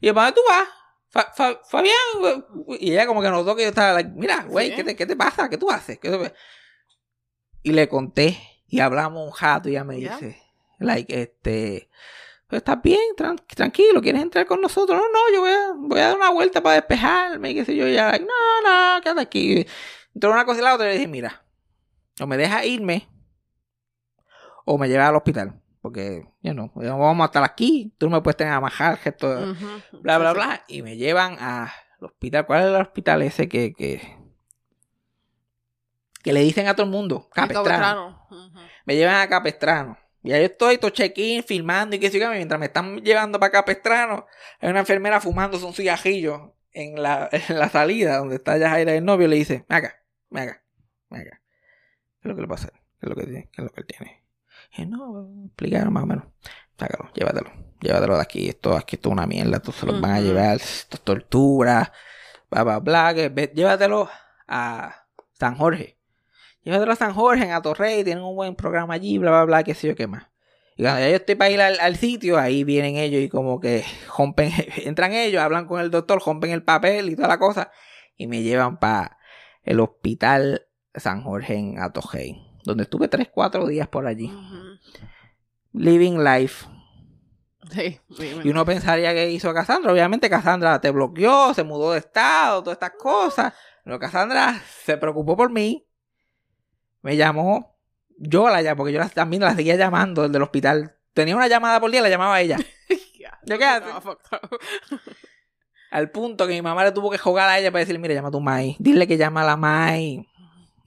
Y yo, ¿para dónde tú vas? Fa- Fa- Fabián. güey". Y ella como que notó que yo estaba, like, mira, güey, Sí. ¿qué, te, ¿qué te pasa? ¿Qué tú haces? ¿Qué tú- Y le conté. Y hablamos un rato y ella me Ya. dice, like, este... "Pues, ¿Estás bien? Tran- tranquilo, ¿quieres entrar con nosotros? No, no, yo voy a, voy a dar una vuelta para despejarme y qué sé yo. Y ella, like, no, no, quédate aquí. Entre una cosa y la otra, le dije, mira, o me dejas irme o me llevas al hospital. Porque, yo no, vamos a estar aquí, tú no me puedes tener a majar, esto, Ujú. bla, bla, Sí, sí. bla. Y me llevan al hospital. ¿Cuál es el hospital ese que, que, que le dicen a todo el mundo? Capestrano. Me llevan a Capestrano. Y ahí estoy, todo check-in, filmando y qué sé yo. Mientras me están llevando para Capestrano, hay una enfermera fumándose un cigarrillo en la, en la salida donde está Yajaira el novio. Le dice, ven acá, ven acá, ven acá. ¿Qué es lo que le pasa? ¿Qué es lo que tiene? ¿Qué es lo que él tiene? Y no, explicaron más o menos. Sácalo, llévatelo. Llévatelo de aquí. Esto, aquí esto es una mierda. Esto se los van a llevar. Esto es tortura. Bla, bla, bla. que llévatelo a San Jorge. Llévatelo a San Jorge, en Atorrey. Tienen un buen programa allí. Bla, bla, bla. Qué sé yo qué más. Y cuando ya yo estoy para ir al, al sitio, ahí vienen ellos y como que rompen, entran ellos, hablan con el doctor, rompen el papel y toda la cosa. Y me llevan para el hospital San Jorge en Atojei. Donde estuve 3, 4 días por allí. Living life. Sí, dime. Y uno pensaría que hizo Cassandra. Obviamente Cassandra te bloqueó, se mudó de estado, todas estas cosas. Pero Cassandra se preocupó por mí. Me llamó. Yo la llamé, porque yo la- también la seguía llamando desde el hospital. Tenía una llamada por día, la llamaba a ella. ¿De qué. Al punto que mi mamá le tuvo que jugar a ella para decirle, mira, llama a tu Mai. Dile que llama a la Mai.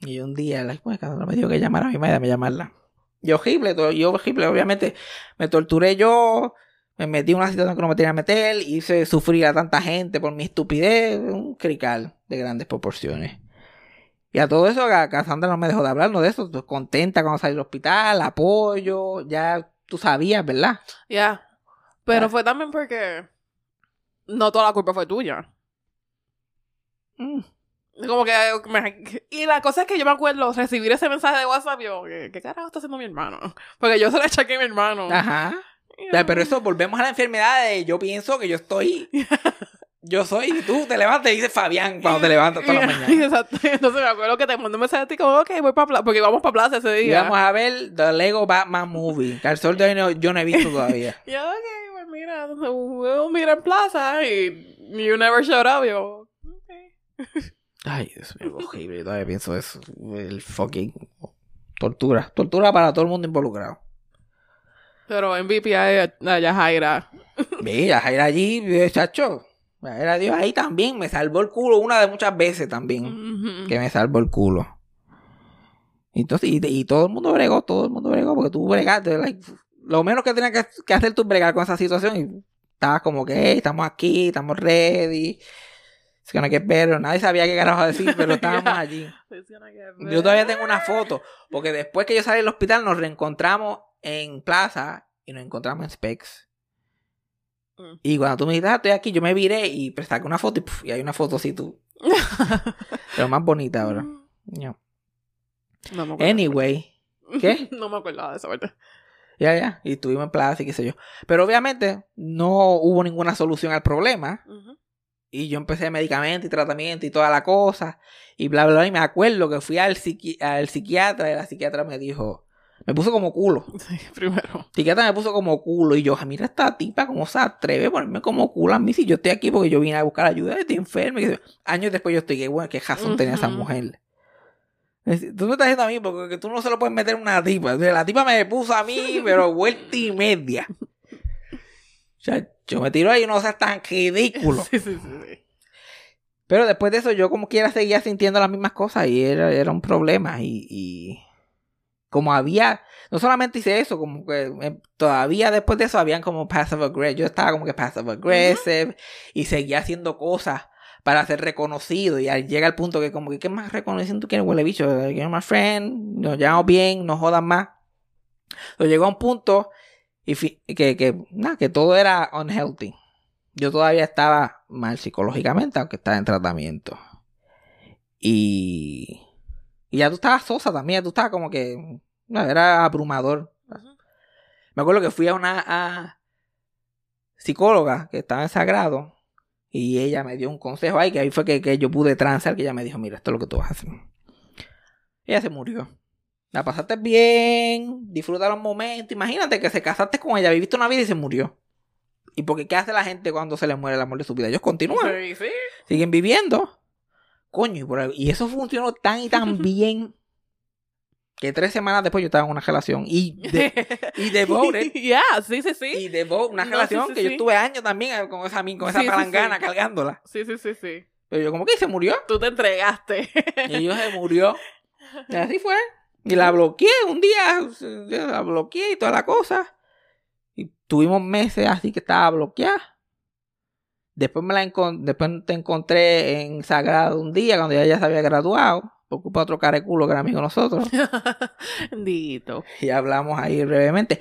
Y yo un día, like, pues, me dijo que llamara a mi Mai, dame llamarla. Y horrible, yo horrible, obviamente. Me torturé yo, me metí en una situación que no me tenía que meter, hice sufrir a tanta gente por mi estupidez, un crical de grandes proporciones. Y a todo eso, a Cassandra no me dejó de hablar, no de eso, contenta cuando salí del hospital, apoyo, ya tú sabías, ¿verdad? Ya. Pero Ah. fue también porque no toda la culpa fue tuya. Mm. Como que me- y la cosa es que yo me acuerdo recibir ese mensaje de WhatsApp yo, ¿qué, qué carajo está haciendo mi hermano? Porque yo se lo eché a mi hermano. Ajá. Y Pero eso, volvemos a la enfermedad de yo pienso que yo estoy. Yo soy, y tú te levantas y dices Fabián cuando te levantas toda la mañana. Exacto. Entonces me acuerdo que te mandé un mensaje a ti como, ok, voy para plaza. Porque íbamos para plaza ese Y día. vamos a ver The Lego Batman Movie. Que al sol de hoy no- yo no he visto todavía. Y yo, ok, pues mira, we'll meet en plaza. Y you never showed up. Y yo, ok. Ay, Dios mío, horrible. Todavía pienso eso. El fucking tortura. Tortura para todo el mundo involucrado. Pero MVP a a Yajaira. Mira, Jaira allí, eh, chacho. Jaira Dios ahí también. Me salvó el culo una de muchas veces también. Que me salvó el culo. Entonces, y, y todo el mundo bregó, todo el mundo bregó, porque tú bregaste. like, lo menos que tenías que, que hacer tú bregar con esa situación. Y estabas como que, "Hey, estamos aquí, estamos ready. Es que no hay que esperar. Nadie sabía qué carajo decir, pero estábamos Yeah. allí. Yo todavía tengo una foto, porque después que yo salí del hospital nos reencontramos en plaza y nos encontramos en Specs. Mm. Y cuando tú me dijiste, "Ah, estoy aquí, yo me viré y saqué una foto y, puf, y hay una foto así tú. Pero más bonita ahora. No. No me acuerdo. Anyway, ¿qué? no me acordaba de esa parte. ya, ya. Y estuvimos en plaza y qué sé yo. Pero obviamente no hubo ninguna solución al problema. Y yo empecé medicamento y tratamiento y toda la cosa. Y bla, bla, bla. Y me acuerdo que fui al, psiqui- al psiquiatra y la psiquiatra me dijo, me puso como culo. Sí, primero. Psiquiatra me puso como culo. Y yo, "Ah, mira esta tipa, cómo se atreve a ponerme como culo a mí si yo estoy aquí porque yo vine a buscar ayuda, estoy enfermo. Qué años después yo estoy, que bueno, qué razón tenía esa mujer. Tú me estás diciendo a mí porque que tú no se lo puedes meter a una tipa. La tipa me puso a mí, pero vuelta y media. O sea, yo me tiro ahí y no seas tan ridículo. Sí, sí, sí. sí. Pero después de eso, yo como quiera seguía sintiendo las mismas cosas y era, era un problema. Y, y como había, no solamente hice eso, como que eh, todavía después de eso habían como passive aggressive. Yo estaba como que passive aggressive y seguía haciendo cosas para ser reconocido. Y ahí llega el punto que como que, ¿qué más reconocido tú quieres, huele bicho? You're my friend, nos llevamos bien, no jodan más. Pero llegó a un punto y que, que, nada, que todo era unhealthy. Yo todavía estaba mal psicológicamente, aunque estaba en tratamiento. Y, y ya tú estabas sosa también, tú estabas como que, no, era abrumador. Me acuerdo que fui a una a psicóloga que estaba en Sagrado y ella me dio un consejo ahí, que ahí fue que, que yo pude transar, que ella me dijo, mira, esto es lo que tú vas a hacer. Ella se murió. La pasaste bien, disfruta los momentos. Imagínate que se casaste con ella, viviste una vida y se murió. ¿Y porque qué hace la gente cuando se le muere el amor de su vida? Ellos continúan, Sí, sí. siguen viviendo. Coño, y, por ahí- y eso funcionó tan y tan bien que tres semanas después yo estaba en una relación y de, y devoted Ya, sí, sí, sí. y de Bo- una No, relación sí, sí, que yo sí. estuve años también eh, con esa, con esa palangana sí. cargándola. Sí, sí, sí, sí. Pero yo como que se murió. Tú te entregaste. Y ella se murió. Y así fue. Y la bloqueé un día. yo La bloqueé y toda la cosa. Y tuvimos meses así que estaba bloqueada. Después me la encon- después te encontré en Sagrado un día cuando ella ya se había graduado. Por culpa de otro careculo que era amigo de nosotros. Dito. y hablamos ahí brevemente.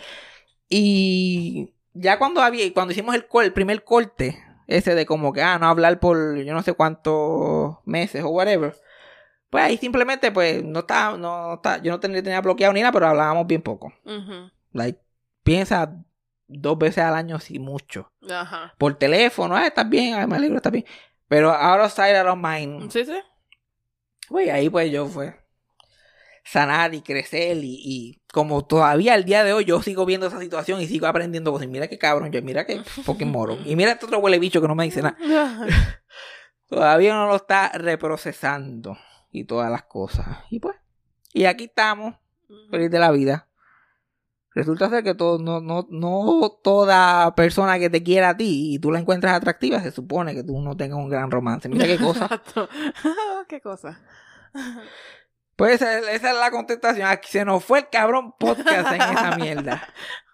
Y ya cuando había, cuando hicimos el, primer corte, ese de como que, ah, no hablar por yo no sé cuántos meses o whatever, pues ahí simplemente, pues, no estaba, no está, yo no tenía, tenía bloqueado ni nada, pero hablábamos bien poco. Ujú. Like, piensa dos veces al año, si mucho. Ajá. Por teléfono, ah, estás bien, ah, me alegro, estás bien. Pero out of sight, out of mind. Sí, sí. Pues ahí pues yo fue sanar y crecer y, y como todavía al día de hoy yo sigo viendo esa situación y sigo aprendiendo cosas. Y mira qué cabrón, yo mira qué fucking moro. Y mira este otro huele bicho que no me dice nada. Todavía no lo está reprocesando y todas las cosas. Y pues, y aquí estamos, feliz de la vida. Resulta ser que todo, no, no, no toda persona que te quiera a ti y tú la encuentras atractiva, se supone que tú no tengas un gran romance. Mira qué cosa. Exacto. qué cosa. Pues esa, es- esa es la contestación. Aquí se nos fue el cabrón podcast en esa mierda.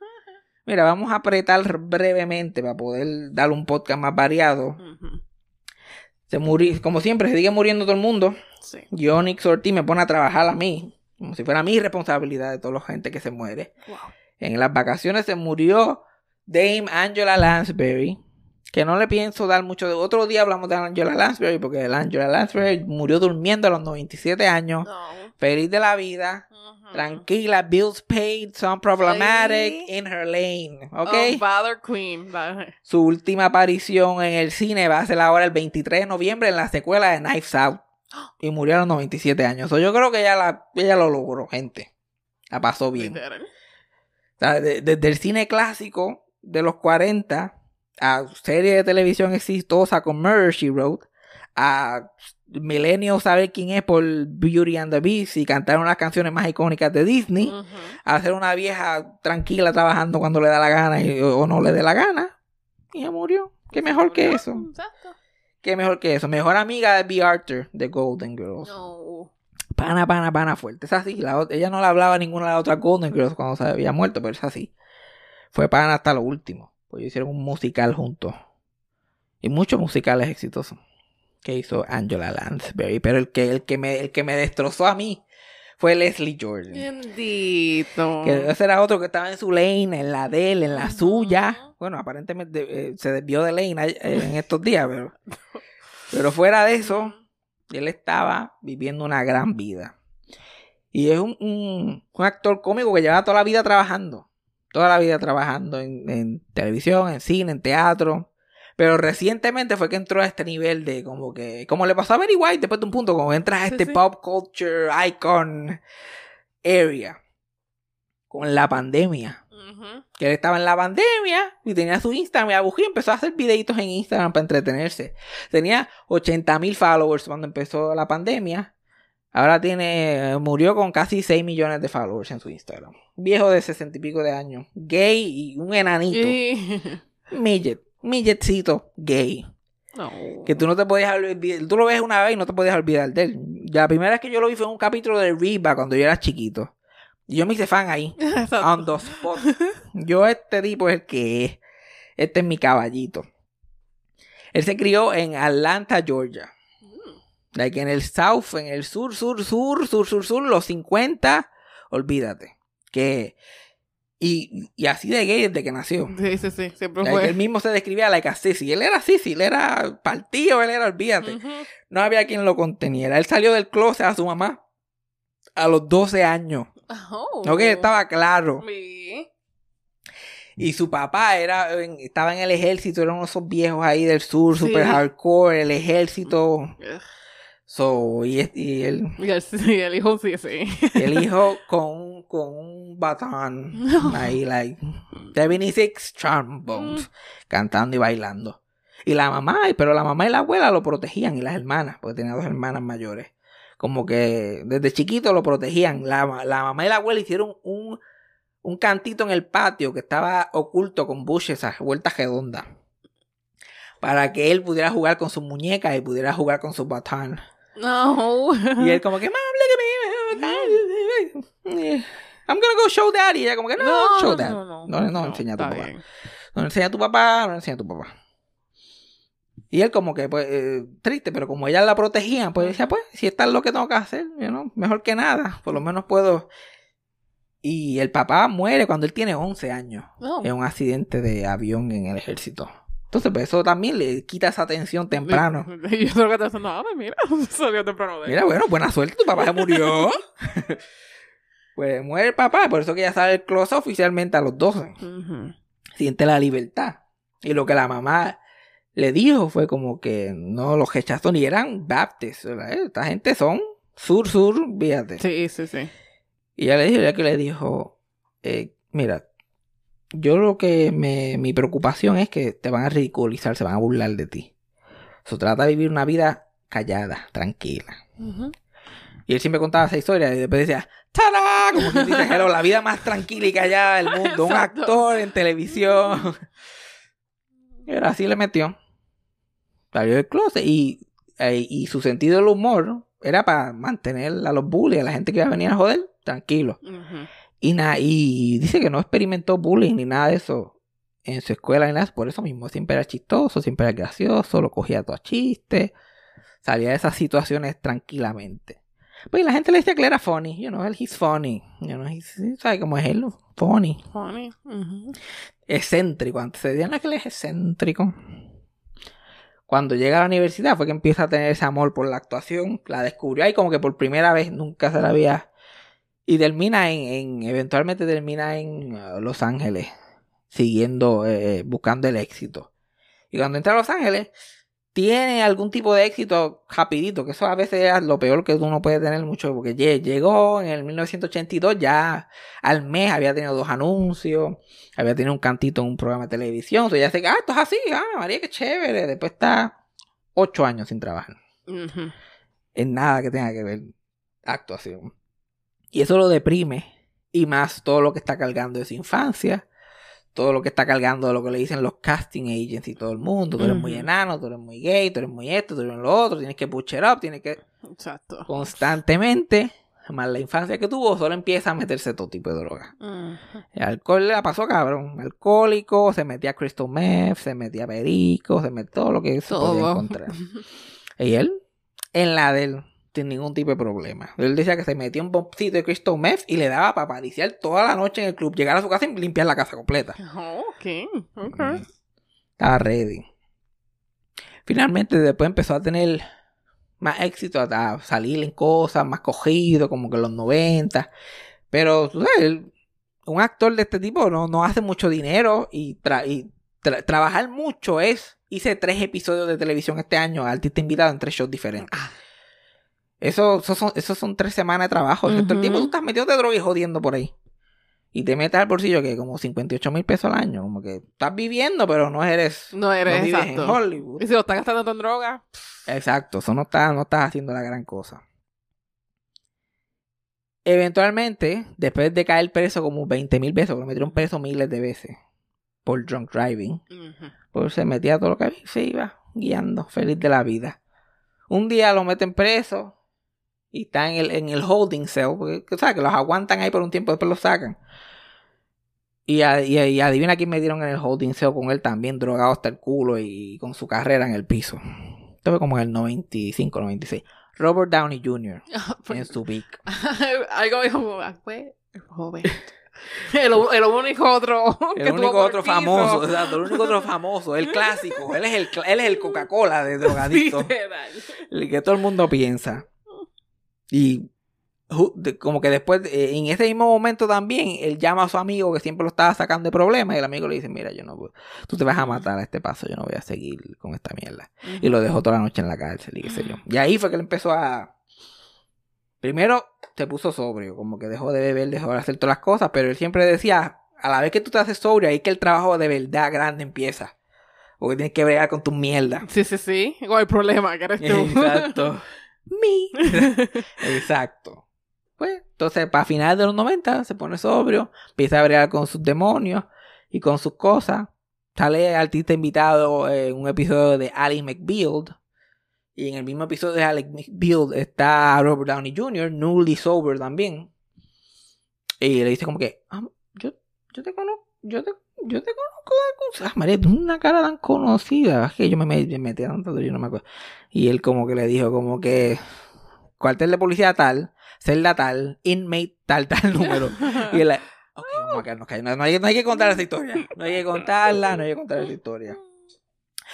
Mira, vamos a apretar brevemente para poder dar un podcast más variado. Se murió, como siempre, se sigue muriendo todo el mundo. Sí. Yo, Nick Ortiz, me pone a trabajar a mí, como si fuera mi responsabilidad de toda la gente que se muere. Wow. En las vacaciones se murió Dame Angela Lansbury, que no le pienso dar mucho de... Otro día hablamos de Angela Lansbury, porque el Angela Lansbury murió durmiendo a los 97 años. No. feliz de la vida, tranquila, bills paid, son problematic, Sí. in her lane, ¿ok? Oh, Father Queen. Su última aparición en el cine va a ser ahora el 23 de noviembre en la secuela de Knives Out. Y murió a los 97 años. So, yo creo que ella, la, ella lo logró, gente. La pasó bien. Literal. O sea, de- desde el cine clásico de los 40 a serie de televisión exitosa con Murder, She Wrote, a Milenio saber quién es por Beauty and the Beast y cantar unas canciones más icónicas de Disney, a ser una vieja tranquila trabajando cuando le da la gana y- o no le dé la gana. Y ella murió. ¿Qué mejor que eso? Exacto. ¿Qué mejor que eso? Mejor amiga de B. Arthur de Golden Girls. No. Pana, pana, pana fuerte. Es así. La ella no le hablaba a ninguna de las otras Golden Girls cuando se había muerto, pero es así. Fue pana hasta lo último. Pues hicieron un musical juntos. Y muchos musicales exitosos. Que hizo Angela Lansbury. Pero el que, el que, me, el que me destrozó a mí fue Leslie Jordan. Bendito. Que ese era otro que estaba en su lane, en la de él, en la suya. Bueno, aparentemente eh, se desvió de lane eh, en estos días, pero, pero fuera de eso, él estaba viviendo una gran vida. Y es un, un- un actor cómico que lleva toda la vida trabajando. Toda la vida trabajando en, en televisión, en cine, en teatro. Pero recientemente fue que entró a este nivel de como que, como le pasó a Mary White después de un punto, como entras a Sí, este sí. pop culture icon area con la pandemia. Que él estaba en la pandemia y tenía su Instagram y abují, empezó a hacer videitos en Instagram para entretenerse. Tenía 80 mil followers cuando empezó la pandemia. Ahora tiene, murió con casi 6 millones de followers en su Instagram. Viejo de 60 y pico de años. Gay y un enanito. Y- Midget. Midgetcito gay. No. Que tú no te podías olvidar. Tú lo ves una vez y no te podías olvidar de él. La primera vez que yo lo vi fue en un capítulo de Reba cuando yo era chiquito. Yo me hice fan ahí. Exacto. On the spot. Yo, este tipo es el que es. Este es mi caballito. Él se crió en Atlanta, Georgia. Like en el South, en el sur, sur, sur, sur, sur, sur, los 50. Olvídate. Que. Y, y así de gay desde que nació. Sí, sí, sí. Siempre Like, fue. él mismo se describía like a sissy. Él era sissy, él era partido, él era, olvídate. No había quien lo conteniera. Él salió del closet a su mamá a los 12 años. Oh. Que estaba claro. Sí. Y su papá era, estaba en el ejército, eran esos viejos ahí del sur, Sí. super hardcore, el ejército. Ugh. So, y, y el, Y el, sí, el hijo sí, sí. el hijo con, con un batón ahí, like 76 trombones, cantando y bailando. Y la mamá, pero la mamá y la abuela lo protegían, y las hermanas, porque tenía dos hermanas mayores. Como que desde chiquito lo protegían. La, la mamá y la abuela hicieron un, un cantito en el patio que estaba oculto con bushes a vueltas redondas. Para que él pudiera jugar con sus muñecas y pudiera jugar con su batón. No. Y él como que, mom, look at me. I'm gonna go show daddy. Y ella como que, no, show dad. No, no, no, enseña a tu papá. No le enseña a tu papá, no le enseña a tu papá. Y él como que, pues, eh, triste, pero como ella la protegía, pues decía, pues, si está lo que tengo que hacer, you know, mejor que nada, por lo menos puedo. Y el papá muere cuando él tiene 11 años, No. en un accidente de avión en el ejército. Entonces, pues eso también le quita esa atención temprano. Y yo creo que te pensando, ah, pues mira, salió temprano de Mira, bueno, buena suerte, tu papá se murió. pues muere el papá, por eso que ya sale el close oficialmente a los 12 Ujú. siente la libertad. Y lo que la mamá le dijo fue como que no los rechazó ni eran baptistas. Esta gente son sur, sur, fíjate. Sí, sí, sí. Y ella le dijo, ella que le dijo, eh, mira, yo lo que me, mi preocupación es que te van a ridiculizar, se van a burlar de ti. Se trata de vivir una vida callada, tranquila. Y él siempre contaba esa historia y después decía, ¡Tada! Como quien dice, "Hello, la vida más tranquila y callada del mundo. Un actor en televisión. Y ahora así le metió. Salió del closet y, eh, y su sentido del humor era para mantener a los bullies, a la gente que iba a venir a joder, tranquilo. Y, na- y dice que no experimentó bullying ni nada de eso en su escuela ni nada. Por eso mismo, siempre era chistoso, siempre era gracioso, lo cogía todo a chiste. Salía de esas situaciones tranquilamente. Pues y la gente le decía que era funny. You know, él he's funny. You know, he's, ¿sabe cómo es él? Funny. Funny. Ujú. Excéntrico. Antes se decían "No, que él es excéntrico. Cuando llega a la universidad fue que empieza a tener ese amor por la actuación. La descubrió ahí como que por primera vez nunca se la había. Y termina en, en- eventualmente termina en uh, Los Ángeles, siguiendo, eh, buscando el éxito. Y cuando entra a Los Ángeles, tiene algún tipo de éxito rapidito, que eso a veces es lo peor que uno puede tener mucho, porque lle- llegó en el 1982, ya al mes había tenido dos anuncios, había tenido un cantito en un programa de televisión, entonces ya sé que, ah, esto es así, ah, María, qué chévere, después está ocho años sin trabajar, Ujú. en nada que tenga que ver actuación. Y eso lo deprime, y más todo lo que está cargando de su infancia, todo lo que está cargando de lo que le dicen los casting agents y todo el mundo. Tú eres muy enano, tú eres muy gay, tú eres muy esto, tú eres lo otro, tienes que push it up, tienes que Exacto. constantemente, más la infancia que tuvo, solo empieza a meterse todo tipo de droga. El alcohol le la pasó cabrón. Alcohólico, se metía crystal meth, se metía perico, se metía todo lo que se podía Todo. encontrar. Y él, en la de él, sin ningún tipo de problema. Él decía que se metía un bombcito de crystal meth y le daba para pariciar toda la noche en el club, llegar a su casa y limpiar la casa completa. Oh, ok, ok. Mm. Estaba ready. Finalmente, después empezó a tener más éxito, a salir en cosas, más cogido, como que en los 90. Pero, tú sabes, un actor de este tipo no, no hace mucho dinero y, tra- y tra- trabajar mucho es. Hice tres episodios de televisión este año, artista invitado en tres shows diferentes. Eso, eso, son, eso son tres semanas de trabajo. El resto del tiempo tú estás metido de droga y jodiendo por ahí. Y te metes al bolsillo que como 58 mil pesos al año. Como que estás viviendo, pero no eres. No eres no vives exacto. en Hollywood. Y si lo estás gastando todo en droga, Exacto, eso no estás no estás haciendo la gran cosa. Eventualmente, después de caer preso como 20 mil veces, porque lo metieron preso miles de veces por drunk driving, ujú. pues se metía todo lo que había y se iba guiando, feliz de la vida. Un día lo meten preso y está en el, en el holding cell, porque ¿sabes? que los aguantan ahí por un tiempo, después los sacan. Y, a- y, y adivina quién metieron en el holding cell con él también, drogado hasta el culo y con su carrera en el piso. Esto fue como en el 95, 96. Robert Downey Jr. en su peak. Algo dijo, ah, fue joven. El, el único otro que El único otro famoso, el único otro famoso, el clásico. Él es el, él es el Coca-Cola de drogadicto. El que todo el mundo piensa. Y como que después, eh, en ese mismo momento también, él llama a su amigo que siempre lo estaba sacando de problemas y el amigo le dice, mira, yo no puedo- tú te vas a matar a este paso, yo no voy a seguir con esta mierda. Y lo dejó toda la noche en la cárcel y qué sé yo. Y ahí fue que él empezó a... Primero se puso sobrio, como que dejó de beber, dejó de hacer todas las cosas, pero él siempre decía, a la vez que tú te haces sobrio, ahí que el trabajo de verdad grande empieza. Porque tienes que bregar con tu mierda. Sí, sí, sí. Igual el problema que eres tú. Exacto. Me. Exacto. Pues, entonces, para finales de los 90 se pone sobrio, empieza a bregar con sus demonios y con sus cosas. Sale artista invitado en un episodio de Ali McBeal. Y en el mismo episodio de Ali McBeal está Robert Downey Jr., newly sober también. Y le dice como que, "Ah, yo, yo te conozco, yo te, yo te conozco de algún... Ah, María, tú una cara tan conocida. Es que yo me, me, me metí tanto, yo no me acuerdo. Y él como que le dijo como que cuartel de policía tal, celda tal, inmate tal, tal número. Y él, ok, vamos a quedarnos callados. No, no hay, no hay que contar esa historia. No hay que contarla, no hay que contar esa historia.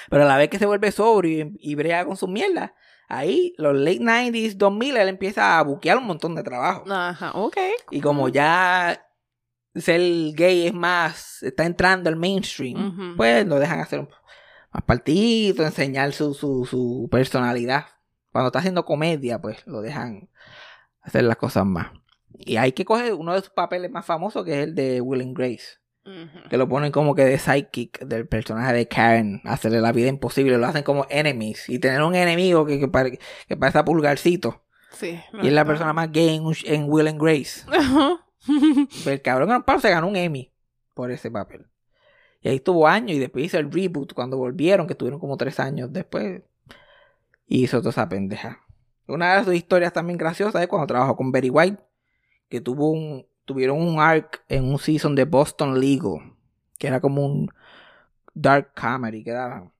Pero a la vez que se vuelve sobrio y, y brega con sus mierdas, ahí los late 90s, 2000, él empieza a buquear un montón de trabajo. Ajá, ok. Y como ya ser gay es más, está entrando al mainstream, pues lo dejan hacer más partidos, enseñar su, su, su personalidad. Cuando está haciendo comedia, pues lo dejan hacer las cosas más. Y hay que coger uno de sus papeles más famosos, que es el de Will and Grace. Que lo ponen como que de sidekick del personaje de Karen. Hacerle la vida imposible. Lo hacen como enemies. Y tener un enemigo que, que, pare- que parece a pulgarcito. Sí. Y es la persona más gay en, Will and Grace. Pero el cabrón palo se ganó un Emmy por ese papel. Y ahí estuvo años y después hizo el reboot cuando volvieron, que estuvieron como tres años después. Y hizo toda esa pendeja. Una de sus historias también graciosas es cuando trabajó con Betty White, que tuvo un, tuvieron un arc en un season de Boston Legal, que era como un dark comedy que daban.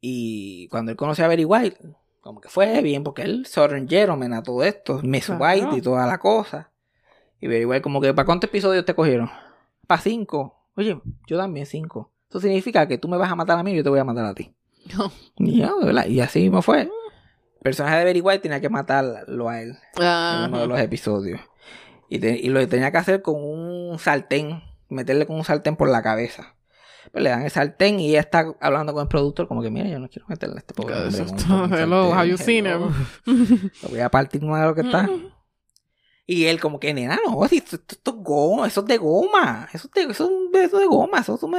Y cuando él conoció a Betty White, como que fue bien, porque él Southern Gentleman a todo esto, Miss. White y toda la cosa. Y Betty White como que, ¿para cuántos episodios te cogieron? Para cinco. Oye, yo también cinco. Eso significa que tú me vas a matar a mí y yo te voy a matar a ti. Y, ya, ¿verdad? y así mismo fue. El personaje de Very White tenía que matarlo a él en Ah, uno de los episodios. Y, te- y lo tenía que hacer con un sartén, meterle con un sartén por la cabeza. Pues le dan el sartén y ella está hablando con el productor como que, mira, yo no quiero meterle a este pobre hombre con- con un Hello, sartén, have you seen him? Lo voy a partir más de lo que está. Y él como que, nena, no, si esto, esto- esto es goma, eso es de goma. Eso es de, eso es un beso de goma, eso tú me.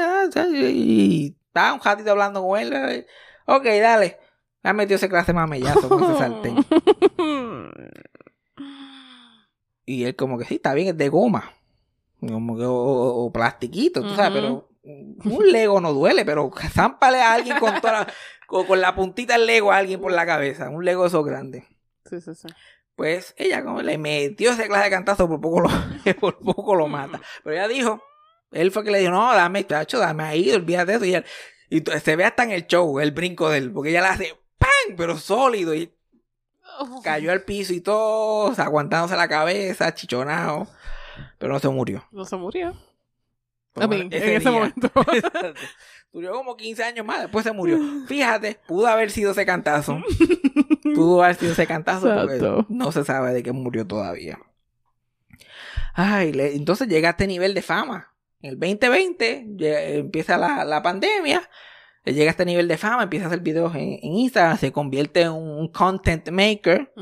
Y estaba un ratito hablando con él. Ok, dale. Me ha metido ese clase mamellazo con ese sartén. Y él como que sí, está bien, es de goma. Como que, o, o- o plastiquito, tú sabes, pero un Lego no duele, pero zámpale a alguien con toda la, con, con la puntita del Lego a alguien por la cabeza. Un Lego de esos grandes. Sí, sí, sí. Pues ella como le metió ese clase de cantazo, por poco lo, por poco lo mata. Pero ella dijo, él fue que le dijo, no, dame, chacho, dame ahí, olvídate de eso. Y, él- y se ve hasta en el show, el brinco de él, porque ella le hace ¡pam! Pero sólido. Y cayó al piso y todo, aguantándose la cabeza, chichonado. Pero no se murió. No se murió. En ese día. momento. Duró como 15 años más, después se murió. Fíjate, pudo haber sido ese cantazo. Pudo haber sido ese cantazo porque no se sabe de qué murió todavía. Ay, le- entonces llega a este nivel de fama. En el 2020 lle- empieza la, la pandemia. Él llega a este nivel de fama, empieza a hacer videos en, en Instagram, se convierte en un content maker.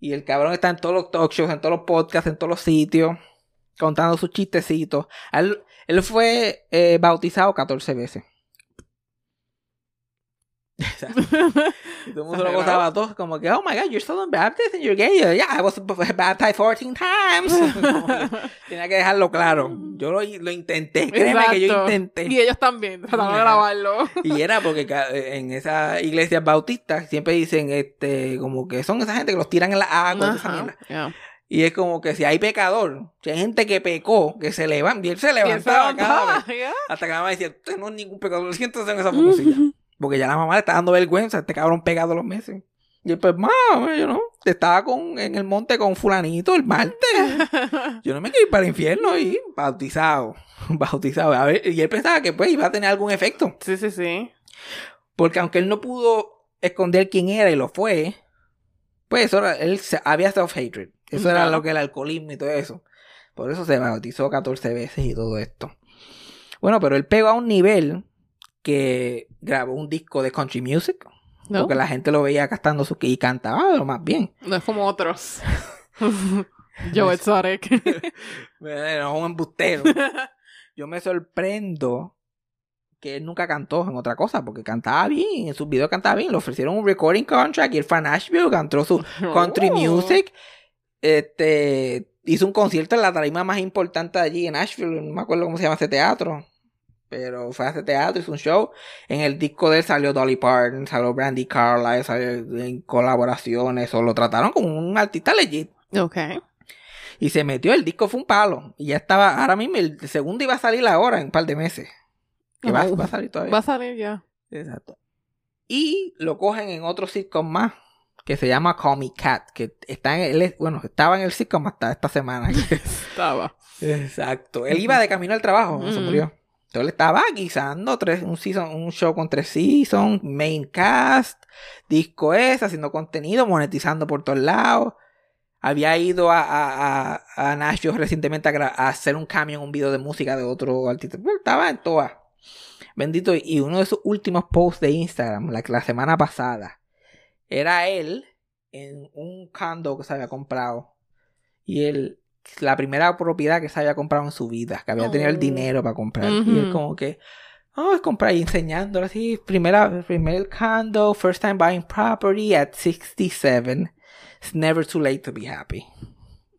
Y el cabrón está en todos los talk shows, en todos los podcasts, en todos los sitios, contando sus chistecitos. Él, él fue eh, bautizado 14 veces. Exacto. Y todo el mundo lo gozaba a todos, como que, oh my god, you're still in Baptist and you're gay. Yeah, I was baptized 14 times. Tenía que dejarlo claro. Yo lo, lo intenté, créeme que yo Exacto. intenté. Y ellos también, trataron de grabarlo. Y era porque ca- en esas iglesias bautistas siempre dicen, este, como que son esa gente que los tiran en la agua. Ajá. Yeah. Y es como que si hay pecador, si hay gente que pecó, que se levanta, y él se Y él se levantaba cada levantaba, vez. yeah. Hasta que la mamá decía, usted no es ningún pecador, siéntese en esa fotosilla. Porque ya la mamá le está dando vergüenza, este cabrón pegado los meses. Y él, pues, mamá, yo no, te estaba con, en el monte con fulanito el martes. Yo no me quiero ir para el infierno y bautizado, bautizado. A ver, y él pensaba que pues iba a tener algún efecto. Sí, sí, sí. Porque aunque él no pudo esconder quién era y lo fue, pues eso era, él había self-hatred. Eso era lo que era el alcoholismo y todo eso. Por eso se bautizó 14 veces y todo esto. Bueno, pero él pegó a un nivel que grabó un disco de country music. ¿No? Porque la gente lo veía cantando su y cantaba lo más bien. No es como otros. Joe Exotic. Era un embustero. Yo me sorprendo que él nunca cantó en otra cosa, porque cantaba bien, en sus videos cantaba bien, le ofrecieron un recording contract y él fue a Nashville, cantó su country Oh. music, este, hizo un concierto en la tarima más importante allí en Nashville, no me acuerdo cómo se llama ese teatro, pero fue a ese teatro, hizo un show, en el disco de él salió Dolly Parton, salió Brandy Carlisle, salió en colaboraciones, o lo trataron como un artista legit. Ok. Y se metió, el disco fue un palo. Y ya estaba, ahora mismo, el segundo iba a salir ahora en un par de meses. Que va, va a salir todavía. Va a salir ya. Exacto. Y lo cogen en otro sitcom más, que se llama Call Me Cat, que está en el, bueno, estaba en el sitcom hasta esta semana. Estaba. Exacto. Él iba de camino al trabajo, se Mm. murió. Entonces él estaba guisando tres, un, season, un show con tres seasons, main cast, disco es, haciendo contenido, monetizando por todos lados. Había ido a, a, a, Nashville recientemente a, hacer un cambio en un video de música de otro artista. Estaba en todas. Bendito. Y uno de sus últimos posts de Instagram, la, la semana pasada, era él en un condo que se había comprado. Y él, la primera propiedad que se había comprado en su vida, que había tenido el Oh. dinero para comprar. Y él como que, oh, es comprar y enseñándolo así, primera, primer condo, first time buying property at 67. It's never too late to be happy.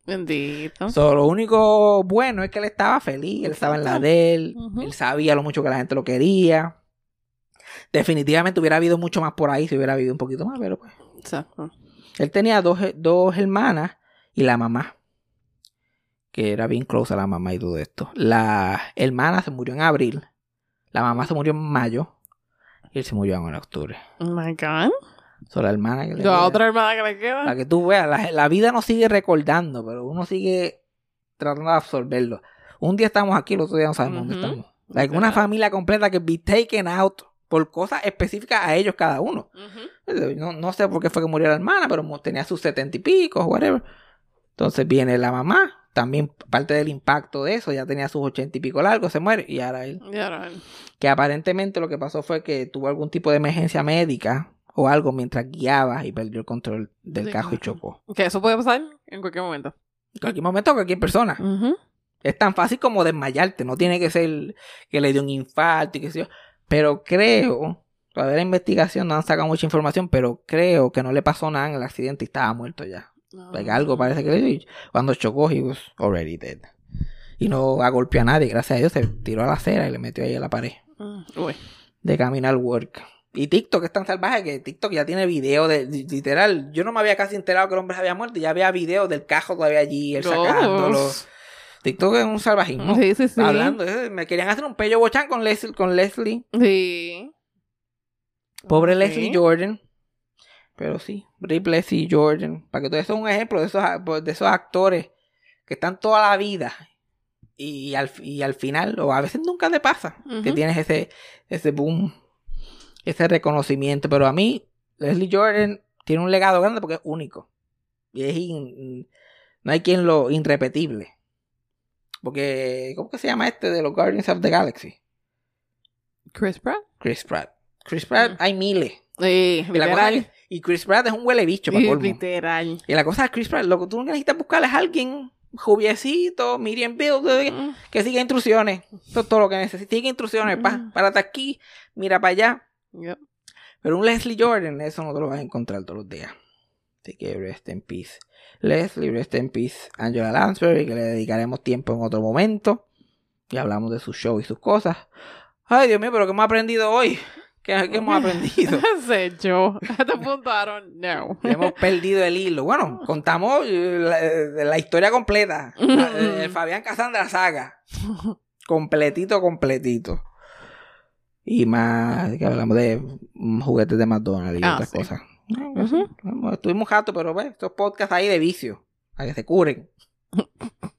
Bendito. So, lo único bueno es que él estaba feliz, él estaba en la de él, él sabía lo mucho que la gente lo quería. Definitivamente hubiera habido mucho más por ahí si hubiera habido un poquito más, pero pues. Exacto. Él tenía dos, dos hermanas y la mamá. Que era bien close a la mamá y todo esto. La hermana se murió en abril. La mamá se murió en mayo. Y él se murió en octubre. Oh my God. So, la hermana que le La queda- otra hermana que le queda. Para que tú veas, la, la vida nos sigue recordando, pero uno sigue tratando de absorberlo. Un día estamos aquí, el otro día no sabemos dónde estamos. Like, una familia completa que be taken out por cosas específicas a ellos cada uno. No, no sé por qué fue que murió la hermana, pero tenía sus setenta y pico, whatever. Entonces viene la mamá, también parte del impacto de eso, ya tenía sus ochenta y pico largos, se muere, y ahora él. Y ahora él. Que aparentemente lo que pasó fue que tuvo algún tipo de emergencia médica o algo mientras guiaba y perdió el control del Sí, carro y chocó. Que eso puede pasar en cualquier momento. En cualquier momento, cualquier persona. Es tan fácil como desmayarte, no tiene que ser que le dio un infarto y que sé yo. Pero creo, todavía la investigación no han sacado mucha información, pero creo que no le pasó nada en el accidente y estaba muerto ya. Like, algo parece que le cuando chocó, he was already dead. Y no a golpear a nadie, gracias a Dios se tiró a la acera y le metió ahí a la pared Uy. de camino al work. Y TikTok es tan salvaje que TikTok ya tiene video de literal. Yo no me había casi enterado que el hombre se había muerto y ya había video del cajo todavía allí, él sacándolo. TikTok es un salvajismo. Sí, sí, sí. Hablando, eh, me querían hacer un pello bochán con Leslie, con Leslie. Sí. Pobre. Leslie Jordan. Pero sí, Rip Leslie Jordan. Para que todo eso es un ejemplo de esos, pues, de esos actores que están toda la vida. Y al, y al final, o a veces nunca te pasa, que tienes ese, ese boom, ese reconocimiento. Pero a mí, Leslie Jordan tiene un legado grande porque es único. Y es in- no hay quien lo irrepetible. Porque, ¿cómo que se llama este de los Guardians of the Galaxy? Chris Pratt. Chris Pratt. Chris Pratt, hay miles. Sí, Y, la cosa literal. es que- y Chris Pratt es un huele bicho para colmo. literal. Y la cosa de Chris Pratt, lo que tú necesitas buscar es alguien jubiecito, Miriam Bill, Mm. que siga instrucciones. Eso es todo lo que necesitas. Sigue instrucciones, pa, Mm. párate aquí, mira para allá. Yep. Pero un Leslie Jordan, eso no te lo vas a encontrar todos los días. Así que rest in peace. Leslie, rest in peace. Angela Lansbury, que le dedicaremos tiempo en otro momento. Y hablamos de su show y sus cosas. Ay, Dios mío, pero ¿qué hemos aprendido hoy? ¿Qué, qué hemos aprendido? Sé yo. Te apuntaron. No. Hemos perdido el hilo. Bueno, contamos eh, la, eh, la historia completa. La- eh, Fabián Casandra saga. Completito, completito. Y más, que hablamos de juguetes de McDonald's y Ah, otras sí. cosas. Ujú. Estuvimos un rato, pero ve, estos podcasts ahí de vicio. A que se curen.